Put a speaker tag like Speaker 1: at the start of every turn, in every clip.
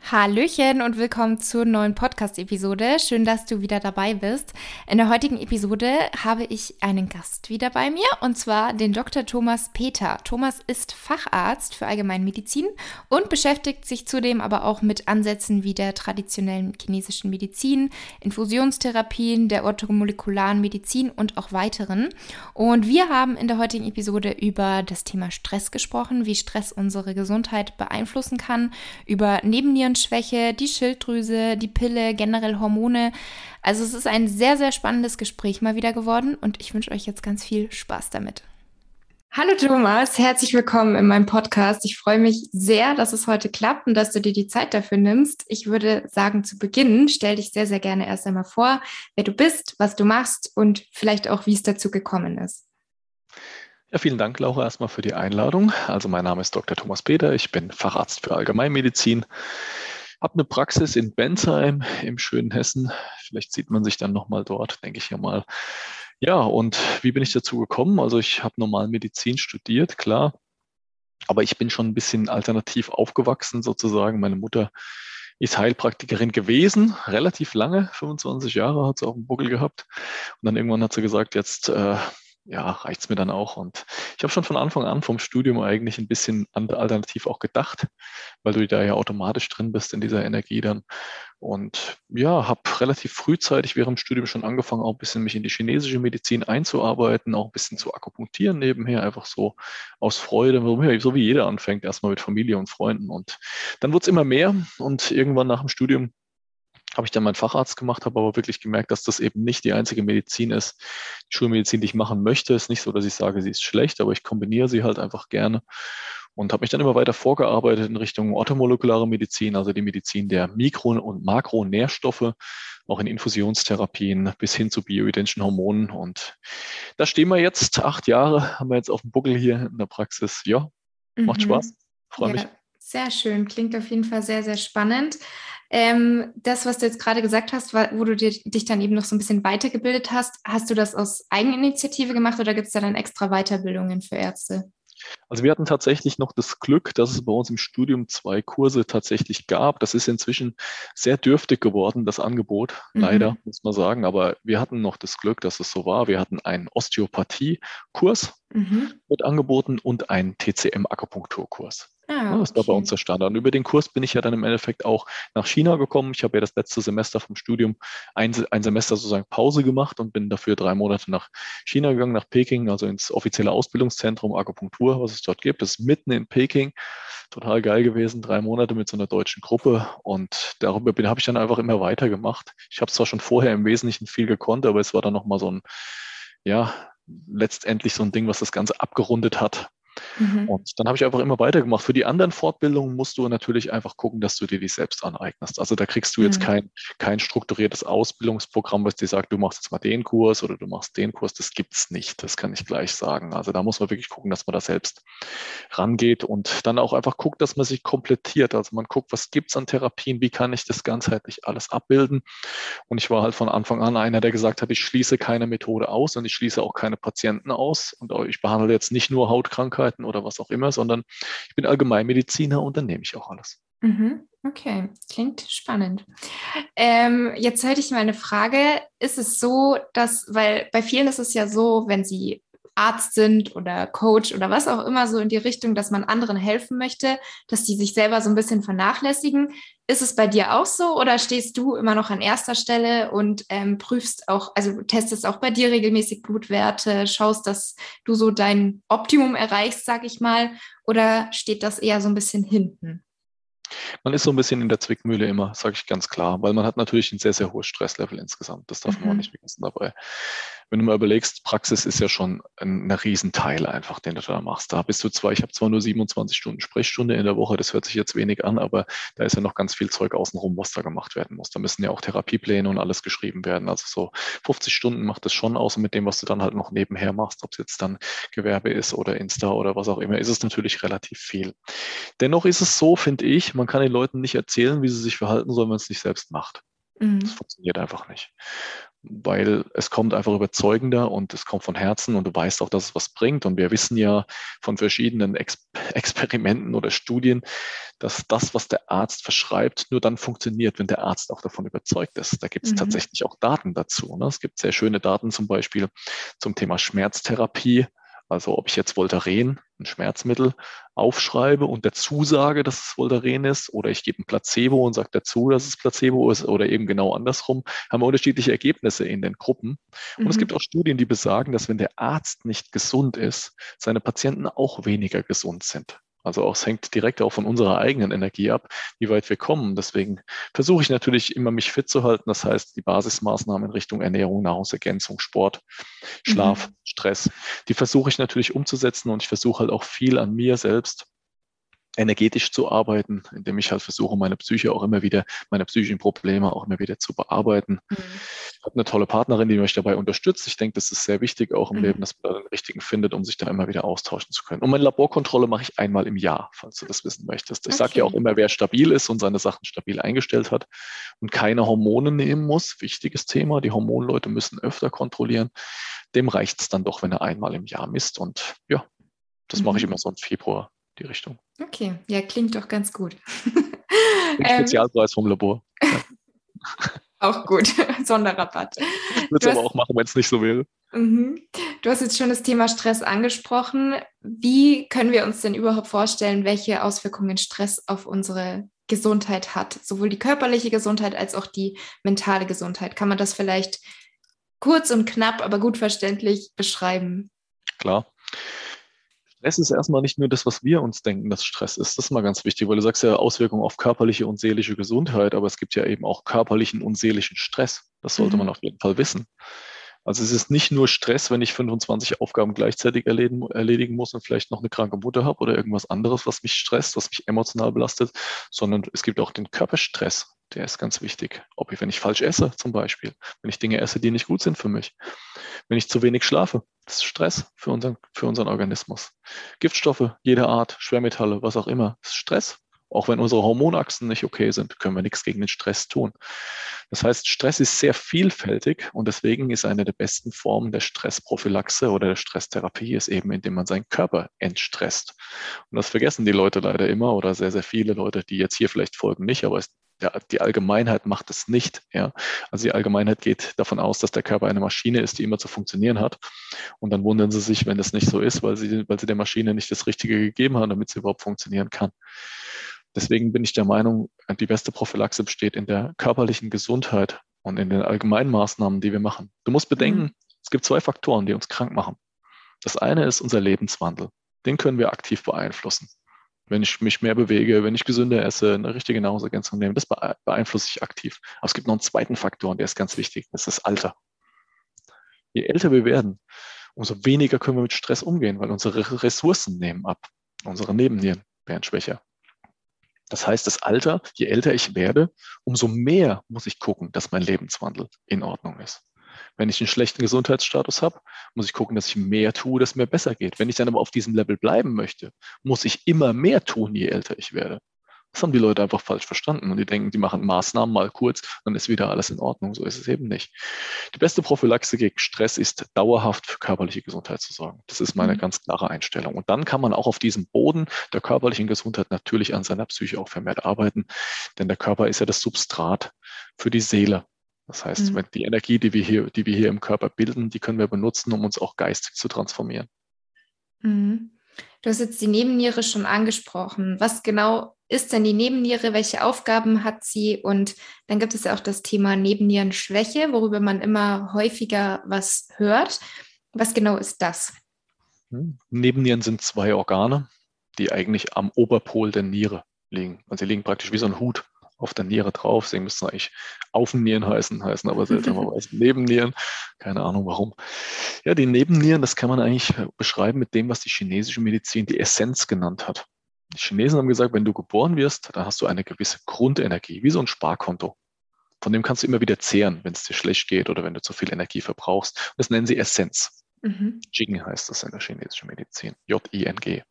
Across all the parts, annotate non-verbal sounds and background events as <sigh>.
Speaker 1: Hallöchen und willkommen zur neuen Podcast-Episode. Schön, dass du wieder dabei bist. In der heutigen Episode habe ich einen Gast wieder bei mir und zwar den Dr. Thomas Peter. Thomas ist Facharzt für Allgemeinmedizin und beschäftigt sich zudem aber auch mit Ansätzen wie der traditionellen chinesischen Medizin, Infusionstherapien, der orthomolekularen Medizin und auch weiteren. Und wir haben in der heutigen Episode über das Thema Stress gesprochen, wie Stress unsere Gesundheit beeinflussen kann, über Nebennieren Nierenschwäche, die Schilddrüse, die Pille, generell Hormone. Also es ist ein sehr, sehr spannendes Gespräch mal wieder geworden und ich wünsche euch jetzt ganz viel Spaß damit. Hallo Thomas, herzlich willkommen in meinem Podcast. Ich freue mich sehr, dass es heute klappt und dass du dir die Zeit dafür nimmst. Ich würde sagen, zu Beginn stell dich sehr, sehr gerne erst einmal vor, wer du bist, was du machst und vielleicht auch, wie es dazu gekommen ist.
Speaker 2: Ja, vielen Dank, Laura, erstmal für die Einladung. Also mein Name ist Dr. Thomas Peter, ich bin Facharzt für Allgemeinmedizin, habe eine Praxis in Bensheim im schönen Hessen. Vielleicht sieht man sich dann nochmal dort, denke ich hier mal. Ja, und wie bin ich dazu gekommen? Also ich habe normal Medizin studiert, klar, aber ich bin schon ein bisschen alternativ aufgewachsen sozusagen. Meine Mutter ist Heilpraktikerin gewesen, relativ lange, 25 Jahre hat sie auf dem Buckel gehabt. Und dann irgendwann hat sie gesagt, jetzt äh, ja, reicht's mir dann auch. Und ich habe schon von Anfang an vom Studium eigentlich ein bisschen alternativ auch gedacht, weil du da ja automatisch drin bist in dieser Energie dann. Und ja, habe relativ frühzeitig während dem Studium schon angefangen, auch ein bisschen mich in die chinesische Medizin einzuarbeiten, auch ein bisschen zu akupunktieren nebenher, einfach so aus Freude, so wie jeder anfängt, erstmal mit Familie und Freunden. Und dann wurde es immer mehr und irgendwann nach dem Studium habe ich dann meinen Facharzt gemacht, habe aber wirklich gemerkt, dass das eben nicht die einzige Medizin ist. Die Schulmedizin, die ich machen möchte, ist nicht so, dass ich sage, sie ist schlecht, aber ich kombiniere sie halt einfach gerne und habe mich dann immer weiter vorgearbeitet in Richtung orthomolekulare Medizin, also die Medizin der Mikro- und Makronährstoffe, auch in Infusionstherapien bis hin zu bioidentischen Hormonen. Und da stehen wir jetzt, acht Jahre haben wir jetzt auf dem Buckel hier in der Praxis. Ja, macht mhm. Spaß, freue ja, mich.
Speaker 1: Sehr schön, klingt auf jeden Fall sehr, sehr spannend. Ähm, das, was du jetzt gerade gesagt hast, wo du dir, dich dann eben noch so ein bisschen weitergebildet hast, hast du das aus Eigeninitiative gemacht oder gibt es da dann extra Weiterbildungen für Ärzte?
Speaker 2: Also wir hatten tatsächlich noch das Glück, dass es bei uns im Studium zwei Kurse tatsächlich gab. Das ist inzwischen sehr dürftig geworden, das Angebot, mhm. leider, muss man sagen. Aber wir hatten noch das Glück, dass es so war. Wir hatten einen Osteopathie-Kurs mhm. mit angeboten und einen TCM-Akupunkturkurs. Ah, das war bei uns der Standard. Und über den Kurs bin ich ja dann im Endeffekt auch nach China gekommen. Ich habe ja das letzte Semester vom Studium ein, ein Semester sozusagen Pause gemacht und bin dafür drei Monate nach China gegangen, nach Peking, also ins offizielle Ausbildungszentrum Akupunktur, was es dort gibt. Das ist mitten in Peking. Total geil gewesen. Drei Monate mit so einer deutschen Gruppe. Und darüber bin, habe ich dann einfach immer weitergemacht. Ich habe zwar schon vorher im Wesentlichen viel gekonnt, aber es war dann nochmal so ein, ja, letztendlich so ein Ding, was das Ganze abgerundet hat. Mhm. Und dann habe ich einfach immer weitergemacht. Für die anderen Fortbildungen musst du natürlich einfach gucken, dass du dir die selbst aneignest. Also da kriegst du jetzt mhm. kein, kein strukturiertes Ausbildungsprogramm, was dir sagt, du machst jetzt mal den Kurs oder du machst den Kurs. Das gibt's nicht. Das kann ich gleich sagen. Also da muss man wirklich gucken, dass man da selbst rangeht und dann auch einfach guckt, dass man sich komplettiert. Also man guckt, was gibt's an Therapien, wie kann ich das ganzheitlich alles abbilden. Und ich war halt von Anfang an einer, der gesagt hat, ich schließe keine Methode aus und ich schließe auch keine Patienten aus. Und ich behandle jetzt nicht nur Hautkrankheiten oder was auch immer, sondern ich bin Allgemeinmediziner und dann nehme ich auch alles.
Speaker 1: Mhm. Okay, klingt spannend. Ähm, jetzt hätte ich mal eine Frage. Ist es so, dass, weil bei vielen ist es ja so, wenn sie Arzt sind oder Coach oder was auch immer so in die Richtung, dass man anderen helfen möchte, dass die sich selber so ein bisschen vernachlässigen. Ist es bei dir auch so oder stehst du immer noch an erster Stelle und ähm, prüfst auch, also testest auch bei dir regelmäßig Blutwerte, schaust, dass du so dein Optimum erreichst, sag ich mal, oder steht das eher so ein bisschen hinten?
Speaker 2: Man ist so ein bisschen in der Zwickmühle immer, sage ich ganz klar, weil man hat natürlich ein sehr, sehr hohes Stresslevel insgesamt. Das darf mhm. man auch nicht vergessen dabei wenn du mal überlegst, Praxis ist ja schon ein, ein Riesenteil einfach, den du da machst. Da bist du zwar, ich habe zwar nur 27 Stunden Sprechstunde in der Woche, das hört sich jetzt wenig an, aber da ist ja noch ganz viel Zeug außenrum, was da gemacht werden muss. Da müssen ja auch Therapiepläne und alles geschrieben werden. Also so 50 Stunden macht das schon aus und mit dem, was du dann halt noch nebenher machst, ob es jetzt dann Gewerbe ist oder Insta oder was auch immer, ist es natürlich relativ viel. Dennoch ist es so, finde ich, man kann den Leuten nicht erzählen, wie sie sich verhalten sollen, wenn man es nicht selbst macht. Mhm. Das funktioniert einfach nicht weil es kommt einfach überzeugender und es kommt von Herzen und du weißt auch, dass es was bringt. Und wir wissen ja von verschiedenen Ex <laughs> Experimenten oder Studien, dass das, was der Arzt verschreibt, nur dann funktioniert, wenn der Arzt auch davon überzeugt ist. Da gibt es mhm. tatsächlich auch Daten dazu. Ne? Es gibt sehr schöne Daten zum Beispiel zum Thema Schmerztherapie. Also ob ich jetzt Voltaren, ein Schmerzmittel, aufschreibe und dazu sage, dass es Voltaren ist, oder ich gebe ein Placebo und sage dazu, dass es Placebo ist, oder eben genau andersrum, haben wir unterschiedliche Ergebnisse in den Gruppen. Und mhm. es gibt auch Studien, die besagen, dass wenn der Arzt nicht gesund ist, seine Patienten auch weniger gesund sind. Also auch, es hängt direkt auch von unserer eigenen Energie ab, wie weit wir kommen. Deswegen versuche ich natürlich immer, mich fit zu halten. Das heißt, die Basismaßnahmen in Richtung Ernährung, Nahrungsergänzung, Sport, Schlaf, mhm. Stress, die versuche ich natürlich umzusetzen und ich versuche halt auch viel an mir selbst energetisch zu arbeiten, indem ich halt versuche, meine Psyche auch immer wieder, meine psychischen Probleme auch immer wieder zu bearbeiten. Mhm. Ich habe eine tolle Partnerin, die mich dabei unterstützt. Ich denke, das ist sehr wichtig auch im mhm. Leben, dass man da den richtigen findet, um sich da immer wieder austauschen zu können. Und meine Laborkontrolle mache ich einmal im Jahr, falls du das wissen möchtest. Ich okay. sage ja auch immer, wer stabil ist und seine Sachen stabil eingestellt hat und keine Hormone nehmen muss, wichtiges Thema. Die Hormonleute müssen öfter kontrollieren. Dem reicht es dann doch, wenn er einmal im Jahr misst. Und ja, das mhm. mache ich immer so im Februar die Richtung.
Speaker 1: Okay, ja, klingt doch ganz gut. <laughs>
Speaker 2: Ähm, Spezialpreis vom Labor. <laughs>
Speaker 1: auch gut, <laughs> Sonderrabatt.
Speaker 2: Würde es aber auch machen, wenn es nicht so wäre.
Speaker 1: Mhm. Du hast jetzt schon das Thema Stress angesprochen. Wie können wir uns denn überhaupt vorstellen, welche Auswirkungen Stress auf unsere Gesundheit hat? Sowohl die körperliche Gesundheit als auch die mentale Gesundheit. Kann man das vielleicht kurz und knapp, aber gut verständlich beschreiben?
Speaker 2: Klar. Stress ist erstmal nicht nur das, was wir uns denken, dass Stress ist. Das ist mal ganz wichtig, weil du sagst ja Auswirkungen auf körperliche und seelische Gesundheit, aber es gibt ja eben auch körperlichen und seelischen Stress. Das sollte mhm. man auf jeden Fall wissen. Also es ist nicht nur Stress, wenn ich 25 Aufgaben gleichzeitig erledigen, erledigen muss und vielleicht noch eine kranke Mutter habe oder irgendwas anderes, was mich stresst, was mich emotional belastet, sondern es gibt auch den Körperstress. Der ist ganz wichtig. Ob ich, wenn ich falsch esse, zum Beispiel, wenn ich Dinge esse, die nicht gut sind für mich, wenn ich zu wenig schlafe, das ist Stress für unseren, für unseren Organismus. Giftstoffe jeder Art, Schwermetalle, was auch immer, das ist Stress. Auch wenn unsere Hormonachsen nicht okay sind, können wir nichts gegen den Stress tun. Das heißt, Stress ist sehr vielfältig und deswegen ist eine der besten Formen der Stressprophylaxe oder der Stresstherapie ist eben, indem man seinen Körper entstresst. Und das vergessen die Leute leider immer oder sehr, sehr viele Leute, die jetzt hier vielleicht folgen nicht, aber es der, die Allgemeinheit macht es nicht. Ja? Also die Allgemeinheit geht davon aus, dass der Körper eine Maschine ist, die immer zu funktionieren hat. Und dann wundern sie sich, wenn das nicht so ist, weil sie, weil sie der Maschine nicht das Richtige gegeben haben, damit sie überhaupt funktionieren kann. Deswegen bin ich der Meinung, die beste Prophylaxe besteht in der körperlichen Gesundheit und in den allgemeinen Maßnahmen, die wir machen. Du musst bedenken, mhm. es gibt zwei Faktoren, die uns krank machen. Das eine ist unser Lebenswandel. Den können wir aktiv beeinflussen wenn ich mich mehr bewege, wenn ich gesünder esse, eine richtige Nahrungsergänzung nehme, das beeinflusse ich aktiv. Aber es gibt noch einen zweiten Faktor und der ist ganz wichtig, das ist das Alter. Je älter wir werden, umso weniger können wir mit Stress umgehen, weil unsere Ressourcen nehmen ab. Unsere Nebennieren werden schwächer. Das heißt, das Alter, je älter ich werde, umso mehr muss ich gucken, dass mein Lebenswandel in Ordnung ist. Wenn ich einen schlechten Gesundheitsstatus habe, muss ich gucken, dass ich mehr tue, dass es mir besser geht. Wenn ich dann aber auf diesem Level bleiben möchte, muss ich immer mehr tun, je älter ich werde. Das haben die Leute einfach falsch verstanden und die denken, die machen Maßnahmen mal kurz, dann ist wieder alles in Ordnung. So ist es eben nicht. Die beste Prophylaxe gegen Stress ist dauerhaft für körperliche Gesundheit zu sorgen. Das ist meine mhm. ganz klare Einstellung. Und dann kann man auch auf diesem Boden der körperlichen Gesundheit natürlich an seiner Psyche auch vermehrt arbeiten, denn der Körper ist ja das Substrat für die Seele. Das heißt, mhm. die Energie, die wir hier, die wir hier im Körper bilden, die können wir benutzen, um uns auch geistig zu transformieren.
Speaker 1: Mhm. Du hast jetzt die Nebenniere schon angesprochen. Was genau ist denn die Nebenniere? Welche Aufgaben hat sie? Und dann gibt es ja auch das Thema Nebennierenschwäche, worüber man immer häufiger was hört. Was genau ist das?
Speaker 2: Hm. Nebennieren sind zwei Organe, die eigentlich am Oberpol der Niere liegen. Also sie liegen praktisch wie so ein Hut auf der Niere drauf. Deswegen müssten eigentlich Aufennieren heißen, heißen aber seltsamerweise <laughs> Nebennieren. Keine Ahnung warum. Ja, die Nebennieren, das kann man eigentlich beschreiben mit dem, was die chinesische Medizin die Essenz genannt hat. Die Chinesen haben gesagt, wenn du geboren wirst, dann hast du eine gewisse Grundenergie, wie so ein Sparkonto. Von dem kannst du immer wieder zehren, wenn es dir schlecht geht oder wenn du zu viel Energie verbrauchst. Das nennen sie Essenz. Mhm. Jing heißt das in der chinesischen Medizin. J-I-N-G.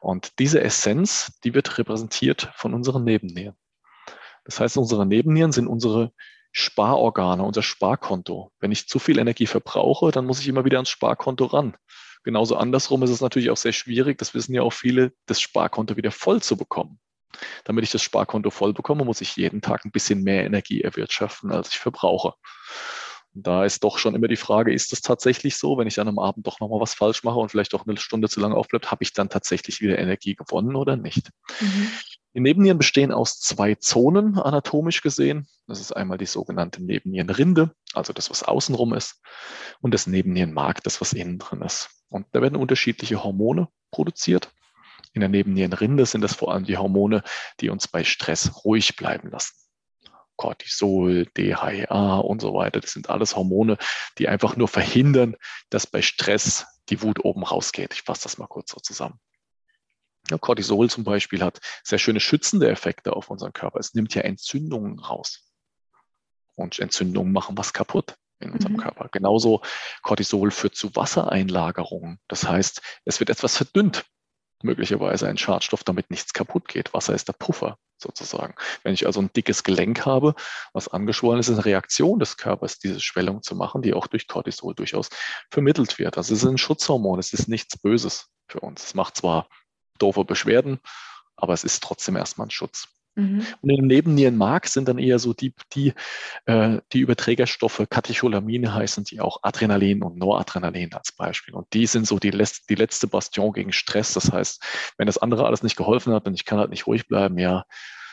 Speaker 2: Und diese Essenz, die wird repräsentiert von unseren Nebennieren. Das heißt, unsere Nebennieren sind unsere Sparorgane, unser Sparkonto. Wenn ich zu viel Energie verbrauche, dann muss ich immer wieder ans Sparkonto ran. Genauso andersrum ist es natürlich auch sehr schwierig, das wissen ja auch viele, das Sparkonto wieder voll zu bekommen. Damit ich das Sparkonto voll bekomme, muss ich jeden Tag ein bisschen mehr Energie erwirtschaften, als ich verbrauche. Da ist doch schon immer die Frage, ist das tatsächlich so? Wenn ich dann am Abend doch nochmal was falsch mache und vielleicht auch eine Stunde zu lange aufbleibt, habe ich dann tatsächlich wieder Energie gewonnen oder nicht? Mhm. Die Nebennieren bestehen aus zwei Zonen anatomisch gesehen. Das ist einmal die sogenannte Nebennierenrinde, also das, was außenrum ist, und das Nebennierenmark, das, was innen drin ist. Und da werden unterschiedliche Hormone produziert. In der Nebennierenrinde sind das vor allem die Hormone, die uns bei Stress ruhig bleiben lassen. Cortisol, DHEA und so weiter. Das sind alles Hormone, die einfach nur verhindern, dass bei Stress die Wut oben rausgeht. Ich fasse das mal kurz so zusammen. Ja, Cortisol zum Beispiel hat sehr schöne schützende Effekte auf unseren Körper. Es nimmt ja Entzündungen raus. Und Entzündungen machen was kaputt in unserem mhm. Körper. Genauso Cortisol führt zu Wassereinlagerungen. Das heißt, es wird etwas verdünnt möglicherweise ein Schadstoff, damit nichts kaputt geht. Wasser ist der Puffer sozusagen. Wenn ich also ein dickes Gelenk habe, was angeschwollen ist, ist eine Reaktion des Körpers, diese Schwellung zu machen, die auch durch Cortisol durchaus vermittelt wird. Also es ist ein Schutzhormon, es ist nichts Böses für uns. Es macht zwar doofe Beschwerden, aber es ist trotzdem erstmal ein Schutz. Mhm. Und im Nebennierenmark sind dann eher so die, die, äh, die Überträgerstoffe, Katecholamine heißen die auch Adrenalin und Noradrenalin als Beispiel. Und die sind so die, letzte, die letzte Bastion gegen Stress. Das heißt, wenn das andere alles nicht geholfen hat und ich kann halt nicht ruhig bleiben, ja,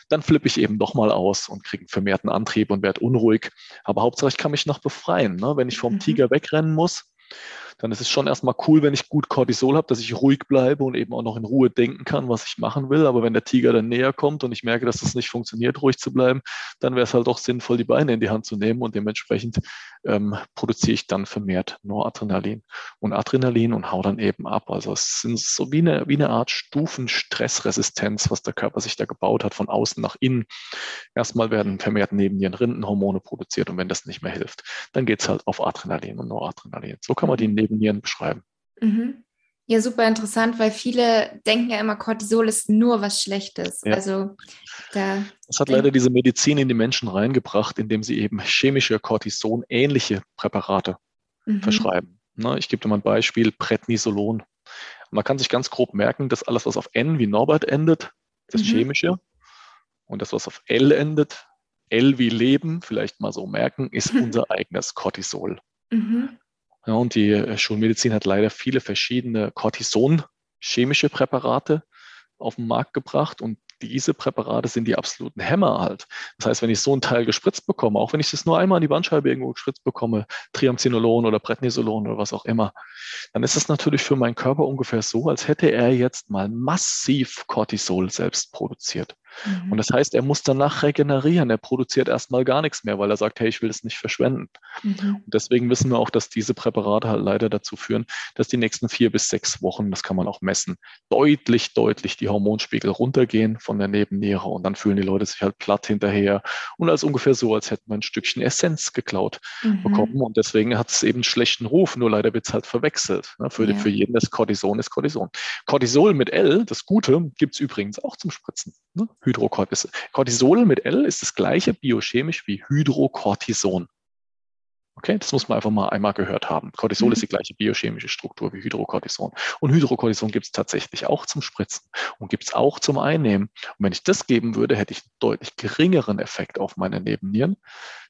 Speaker 2: dann flippe ich eben doch mal aus und kriege einen vermehrten Antrieb und werde unruhig. Aber Hauptsache, ich kann mich noch befreien. Ne? Wenn ich vom mhm. Tiger wegrennen muss, dann ist es schon erstmal cool, wenn ich gut Cortisol habe, dass ich ruhig bleibe und eben auch noch in Ruhe denken kann, was ich machen will. Aber wenn der Tiger dann näher kommt und ich merke, dass das nicht funktioniert, ruhig zu bleiben, dann wäre es halt auch sinnvoll, die Beine in die Hand zu nehmen und dementsprechend ähm, produziere ich dann vermehrt Noradrenalin und Adrenalin und hau dann eben ab. Also es sind so wie eine, wie eine Art Stufenstressresistenz, was der Körper sich da gebaut hat, von außen nach innen. Erstmal werden vermehrt neben den Rindenhormone produziert und wenn das nicht mehr hilft, dann geht es halt auf Adrenalin und Noradrenalin. So kann man die Nebennieren beschreiben. Mhm.
Speaker 1: Ja, super interessant, weil viele denken ja immer, Cortisol ist nur was Schlechtes. Ja. Also
Speaker 2: da das hat leider diese Medizin in die Menschen reingebracht, indem sie eben chemische Cortison-ähnliche Präparate mhm. verschreiben. Na, ich gebe dir mal ein Beispiel, Prednisolon. Man kann sich ganz grob merken, dass alles, was auf N wie Norbert endet, das mhm. chemische, und das, was auf L endet, L wie Leben, vielleicht mal so merken, ist <laughs> unser eigenes Cortisol. Mhm. Ja, und die äh, Schulmedizin hat leider viele verschiedene Cortison-chemische Präparate auf den Markt gebracht und diese Präparate sind die absoluten Hämmer halt. Das heißt, wenn ich so ein Teil gespritzt bekomme, auch wenn ich das nur einmal an die Bandscheibe irgendwo gespritzt bekomme, Triamcinolon oder Prednisolon oder was auch immer, dann ist es natürlich für meinen Körper ungefähr so, als hätte er jetzt mal massiv Cortisol selbst produziert. Mhm. Und das heißt, er muss danach regenerieren. Er produziert erstmal gar nichts mehr, weil er sagt, hey, ich will es nicht verschwenden. Mhm. Und deswegen wissen wir auch, dass diese Präparate halt leider dazu führen, dass die nächsten vier bis sechs Wochen, das kann man auch messen, deutlich, deutlich die Hormonspiegel runtergehen von der Nebenniere und dann fühlen die Leute sich halt platt hinterher und als ungefähr so, als hätten wir ein Stückchen Essenz geklaut mhm. bekommen. Und deswegen hat es eben einen schlechten Ruf, nur leider wird es halt verwechselt. Ne? Für, ja. für jeden ist Cortison ist Cortison. Cortisol mit L, das Gute, gibt es übrigens auch zum Spritzen. Ne? Hydrocortisol. Cortisol mit L ist das gleiche biochemisch wie Hydrocortison. Okay, das muss man einfach mal einmal gehört haben. Cortisol mhm. ist die gleiche biochemische Struktur wie Hydrocortison. Und Hydrocortison gibt es tatsächlich auch zum Spritzen und gibt es auch zum Einnehmen. Und wenn ich das geben würde, hätte ich einen deutlich geringeren Effekt auf meine Nebennieren.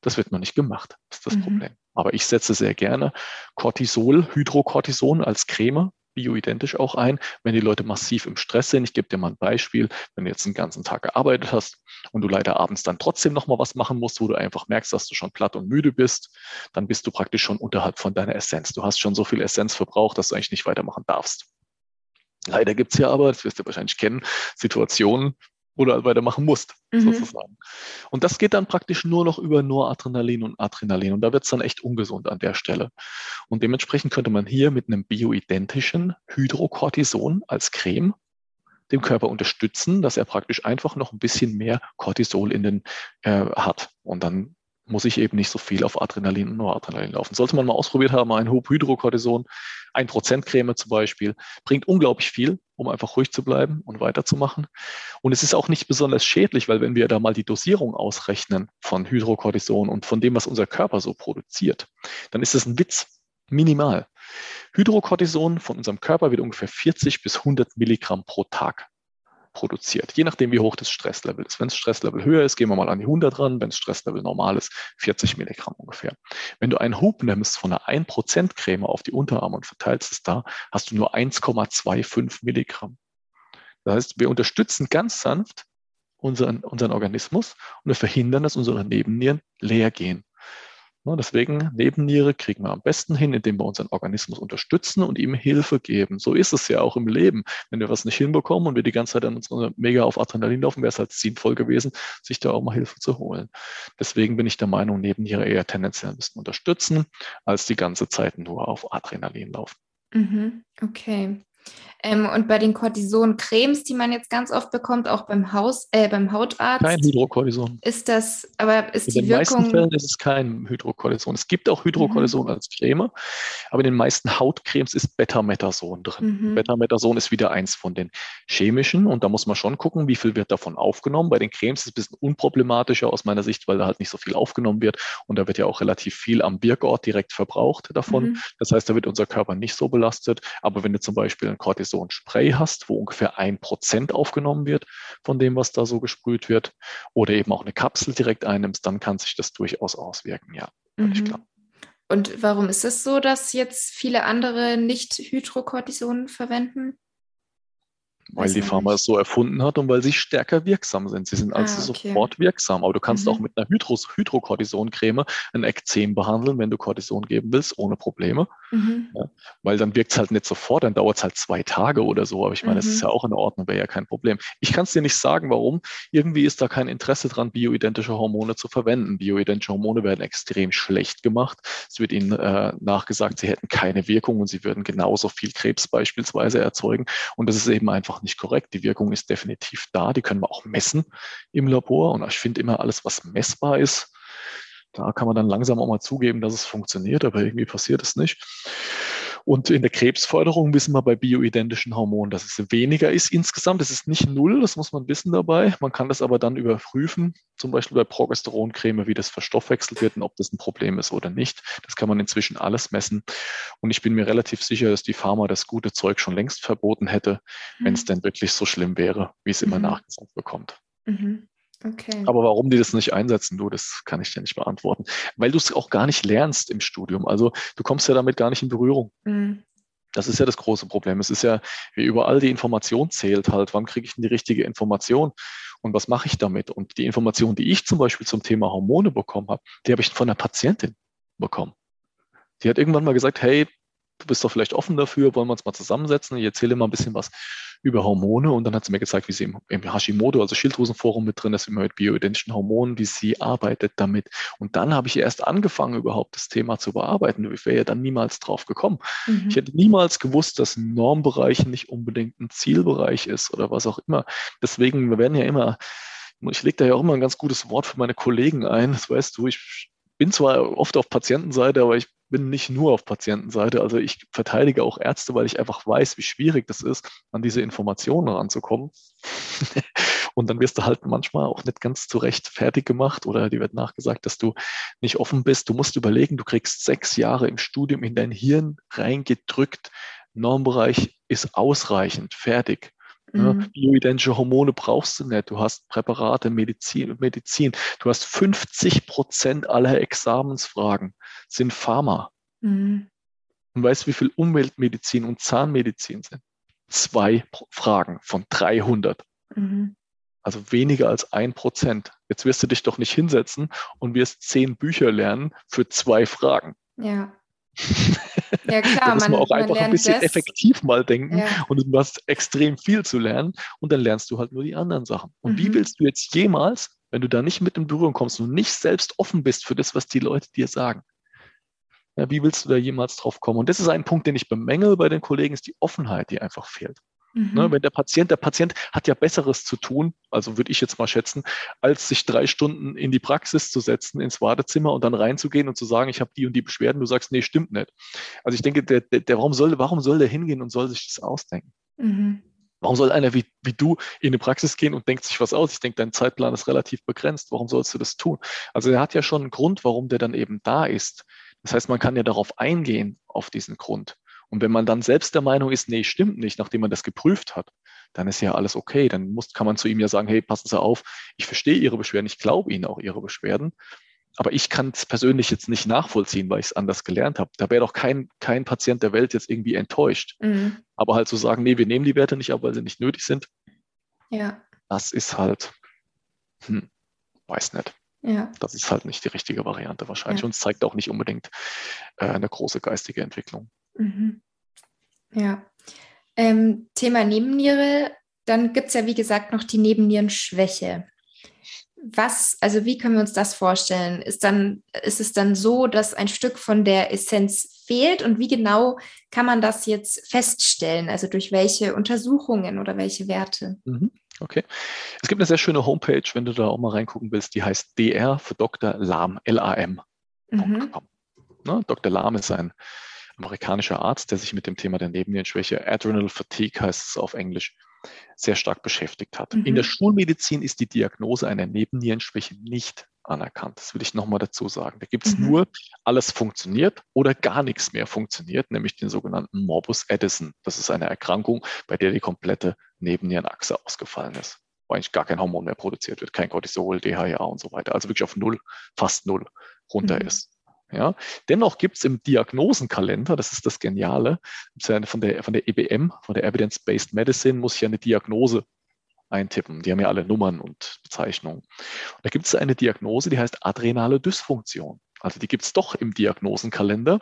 Speaker 2: Das wird noch nicht gemacht. Das ist das mhm. Problem. Aber ich setze sehr gerne Cortisol, Hydrocortison als Creme bioidentisch auch ein, wenn die Leute massiv im Stress sind. Ich gebe dir mal ein Beispiel, wenn du jetzt den ganzen Tag gearbeitet hast und du leider abends dann trotzdem nochmal was machen musst, wo du einfach merkst, dass du schon platt und müde bist, dann bist du praktisch schon unterhalb von deiner Essenz. Du hast schon so viel Essenz verbraucht, dass du eigentlich nicht weitermachen darfst. Leider gibt es ja aber, das wirst du wahrscheinlich kennen, Situationen, du halt weitermachen musst, mhm. sozusagen. Und das geht dann praktisch nur noch über Noradrenalin und Adrenalin. Und da wird es dann echt ungesund an der Stelle. Und dementsprechend könnte man hier mit einem bioidentischen Hydrocortison als Creme dem Körper unterstützen, dass er praktisch einfach noch ein bisschen mehr Cortisol in den äh, hat. Und dann muss ich eben nicht so viel auf Adrenalin und Noradrenalin laufen. Sollte man mal ausprobiert haben, ein Hydrocortison, 1% Creme zum Beispiel, bringt unglaublich viel, um einfach ruhig zu bleiben und weiterzumachen. Und es ist auch nicht besonders schädlich, weil wenn wir da mal die Dosierung ausrechnen von Hydrocortison und von dem, was unser Körper so produziert, dann ist es ein Witz, minimal. Hydrocortison von unserem Körper wird ungefähr 40 bis 100 Milligramm pro Tag produziert, je nachdem, wie hoch das Stresslevel ist. Wenn das Stresslevel höher ist, gehen wir mal an die 100 ran. Wenn das Stresslevel normal ist, 40 Milligramm ungefähr. Wenn du einen Hub nimmst von einer 1% Creme auf die Unterarme und verteilst es da, hast du nur 1,25 Milligramm. Das heißt, wir unterstützen ganz sanft unseren, unseren Organismus und wir verhindern, dass unsere Nebennieren leer gehen. Ne, deswegen Nebenniere kriegen wir am besten hin, indem wir unseren Organismus unterstützen und ihm Hilfe geben. So ist es ja auch im Leben. Wenn wir was nicht hinbekommen und wir die ganze Zeit an uns mega auf Adrenalin laufen, wäre es halt sinnvoll gewesen, sich da auch mal Hilfe zu holen. Deswegen bin ich der Meinung, Nebenniere eher tendenziell ein bisschen unterstützen, als die ganze Zeit nur auf Adrenalin laufen.
Speaker 1: Mhm, okay. Ähm, und bei den Cortison-Cremes, die man jetzt ganz oft bekommt, auch beim Haus, äh, beim Hautarzt.
Speaker 2: Kein Hydrocortison.
Speaker 1: Ist das, aber ist
Speaker 2: in
Speaker 1: die Wirkung.
Speaker 2: In den meisten Fällen ist es kein Hydrocortison. Es gibt auch Hydrocortison mhm. als Creme, aber in den meisten Hautcremes ist Betamethason drin. Mhm. Betamethason ist wieder eins von den chemischen und da muss man schon gucken, wie viel wird davon aufgenommen. Bei den Cremes ist es ein bisschen unproblematischer aus meiner Sicht, weil da halt nicht so viel aufgenommen wird und da wird ja auch relativ viel am Wirkort direkt verbraucht davon. Mhm. Das heißt, da wird unser Körper nicht so belastet. Aber wenn du zum Beispiel ein Cortison so ein Spray hast, wo ungefähr ein Prozent aufgenommen wird von dem, was da so gesprüht wird, oder eben auch eine Kapsel direkt einnimmst, dann kann sich das durchaus auswirken, ja, völlig mhm. klar.
Speaker 1: Und warum ist es so, dass jetzt viele andere nicht Hydrocortison verwenden?
Speaker 2: Weil die Pharma es so erfunden hat und weil sie stärker wirksam sind. Sie sind ah, also okay. sofort wirksam. Aber du kannst mhm. auch mit einer Hydros Hydrocortison-Creme ein Ekzem behandeln, wenn du Cortison geben willst, ohne Probleme. Mhm. Ja, weil dann wirkt es halt nicht sofort, dann dauert es halt zwei Tage oder so. Aber ich meine, mhm. das ist ja auch in Ordnung, wäre ja kein Problem. Ich kann es dir nicht sagen, warum. Irgendwie ist da kein Interesse dran, bioidentische Hormone zu verwenden. Bioidentische Hormone werden extrem schlecht gemacht. Es wird ihnen äh, nachgesagt, sie hätten keine Wirkung und sie würden genauso viel Krebs beispielsweise erzeugen. Und das ist eben einfach einfach nicht korrekt. Die Wirkung ist definitiv da, die können wir auch messen im Labor. Und ich finde immer alles, was messbar ist, da kann man dann langsam auch mal zugeben, dass es funktioniert, aber irgendwie passiert es nicht. Und in der Krebsförderung wissen wir bei bioidentischen Hormonen, dass es weniger ist insgesamt. Es ist nicht null, das muss man wissen dabei. Man kann das aber dann überprüfen, zum Beispiel bei Progesteroncreme, wie das verstoffwechselt wird und ob das ein Problem ist oder nicht. Das kann man inzwischen alles messen. Und ich bin mir relativ sicher, dass die Pharma das gute Zeug schon längst verboten hätte, mhm. wenn es denn wirklich so schlimm wäre, wie es immer mhm. nachgesagt bekommt. Mhm. Okay. Aber warum die das nicht einsetzen, du, das kann ich dir nicht beantworten. Weil du es auch gar nicht lernst im Studium. Also du kommst ja damit gar nicht in Berührung. Mhm. Das ist ja das große Problem. Es ist ja, wie überall die Information zählt halt. Wann kriege ich denn die richtige Information? Und was mache ich damit? Und die Information, die ich zum Beispiel zum Thema Hormone bekommen habe, die habe ich von einer Patientin bekommen. Die hat irgendwann mal gesagt, hey, du bist doch vielleicht offen dafür, wollen wir uns mal zusammensetzen? Ich erzähle mal ein bisschen was über Hormone und dann hat sie mir gezeigt, wie sie im, im Hashimoto, also Schilddrüsenforum mit drin ist, immer mit bioidentischen Hormonen, wie sie arbeitet damit. Und dann habe ich erst angefangen, überhaupt das Thema zu bearbeiten. Ich wäre ja dann niemals drauf gekommen. Mhm. Ich hätte niemals gewusst, dass ein Normbereich nicht unbedingt ein Zielbereich ist oder was auch immer. Deswegen, wir werden ja immer, ich lege da ja auch immer ein ganz gutes Wort für meine Kollegen ein. Das weißt du, ich bin zwar oft auf Patientenseite, aber ich bin nicht nur auf Patientenseite. Also ich verteidige auch Ärzte, weil ich einfach weiß, wie schwierig das ist, an diese Informationen ranzukommen. <laughs> Und dann wirst du halt manchmal auch nicht ganz zurecht fertig gemacht oder dir wird nachgesagt, dass du nicht offen bist. Du musst überlegen, du kriegst sechs Jahre im Studium in dein Hirn reingedrückt. Normbereich ist ausreichend, fertig. Mhm. bioidentische Hormone brauchst du nicht. Du hast Präparate, Medizin, Medizin. Du hast 50 Prozent aller Examensfragen sind Pharma. Mhm. Und weißt du, wie viel Umweltmedizin und Zahnmedizin sind? Zwei Fragen von 300. Mhm. Also weniger als ein Prozent. Jetzt wirst du dich doch nicht hinsetzen und wirst zehn Bücher lernen für zwei Fragen.
Speaker 1: Ja. Ja, <laughs> klar. da
Speaker 2: muss man, man auch einfach ein bisschen das. effektiv mal denken ja. und du hast extrem viel zu lernen und dann lernst du halt nur die anderen Sachen. Und mhm. wie willst du jetzt jemals, wenn du da nicht mit in Berührung kommst und nicht selbst offen bist für das, was die Leute dir sagen, ja, wie willst du da jemals drauf kommen? Und das ist ein Punkt, den ich bemängel bei den Kollegen, ist die Offenheit, die einfach fehlt. Mhm. Ne, wenn der Patient, der Patient hat ja Besseres zu tun, also würde ich jetzt mal schätzen, als sich drei Stunden in die Praxis zu setzen, ins Wartezimmer und dann reinzugehen und zu sagen, ich habe die und die Beschwerden, du sagst, nee, stimmt nicht. Also ich denke, der, der, der warum, soll, warum soll der hingehen und soll sich das ausdenken? Mhm. Warum soll einer wie, wie du in die Praxis gehen und denkt sich was aus? Ich denke, dein Zeitplan ist relativ begrenzt. Warum sollst du das tun? Also er hat ja schon einen Grund, warum der dann eben da ist. Das heißt, man kann ja darauf eingehen, auf diesen Grund. Und wenn man dann selbst der Meinung ist, nee, stimmt nicht, nachdem man das geprüft hat, dann ist ja alles okay. Dann muss, kann man zu ihm ja sagen, hey, passen Sie auf, ich verstehe Ihre Beschwerden, ich glaube Ihnen auch Ihre Beschwerden, aber ich kann es persönlich jetzt nicht nachvollziehen, weil ich es anders gelernt habe. Da wäre doch kein, kein Patient der Welt jetzt irgendwie enttäuscht. Mhm. Aber halt zu sagen, nee, wir nehmen die Werte nicht ab, weil sie nicht nötig sind,
Speaker 1: ja.
Speaker 2: das ist halt, hm, weiß nicht.
Speaker 1: Ja.
Speaker 2: Das ist halt nicht die richtige Variante wahrscheinlich ja. und es zeigt auch nicht unbedingt äh, eine große geistige Entwicklung.
Speaker 1: Mhm. Ja. Ähm, Thema Nebenniere, dann gibt es ja wie gesagt noch die Nebennierenschwäche. Was, also wie können wir uns das vorstellen? Ist, dann, ist es dann so, dass ein Stück von der Essenz fehlt und wie genau kann man das jetzt feststellen? Also durch welche Untersuchungen oder welche Werte?
Speaker 2: Mhm. Okay. Es gibt eine sehr schöne Homepage, wenn du da auch mal reingucken willst, die heißt DR für Dr. Lahm, L-A-M. Mhm. Ne? Dr. Lahm ist ein amerikanischer Arzt, der sich mit dem Thema der Nebennierenschwäche, Adrenal Fatigue heißt es auf Englisch, sehr stark beschäftigt hat. Mhm. In der Schulmedizin ist die Diagnose einer Nebennierenschwäche nicht anerkannt. Das will ich nochmal dazu sagen. Da gibt es mhm. nur, alles funktioniert oder gar nichts mehr funktioniert, nämlich den sogenannten Morbus Addison. Das ist eine Erkrankung, bei der die komplette Nebennierenachse ausgefallen ist, wo eigentlich gar kein Hormon mehr produziert wird, kein Cortisol, DHA und so weiter. Also wirklich auf null, fast null runter mhm. ist. Ja, dennoch gibt es im Diagnosenkalender, das ist das Geniale, von der, von der EBM, von der Evidence-Based Medicine, muss ich eine Diagnose eintippen. Die haben ja alle Nummern und Bezeichnungen. Und da gibt es eine Diagnose, die heißt adrenale Dysfunktion. Also die gibt es doch im Diagnosenkalender.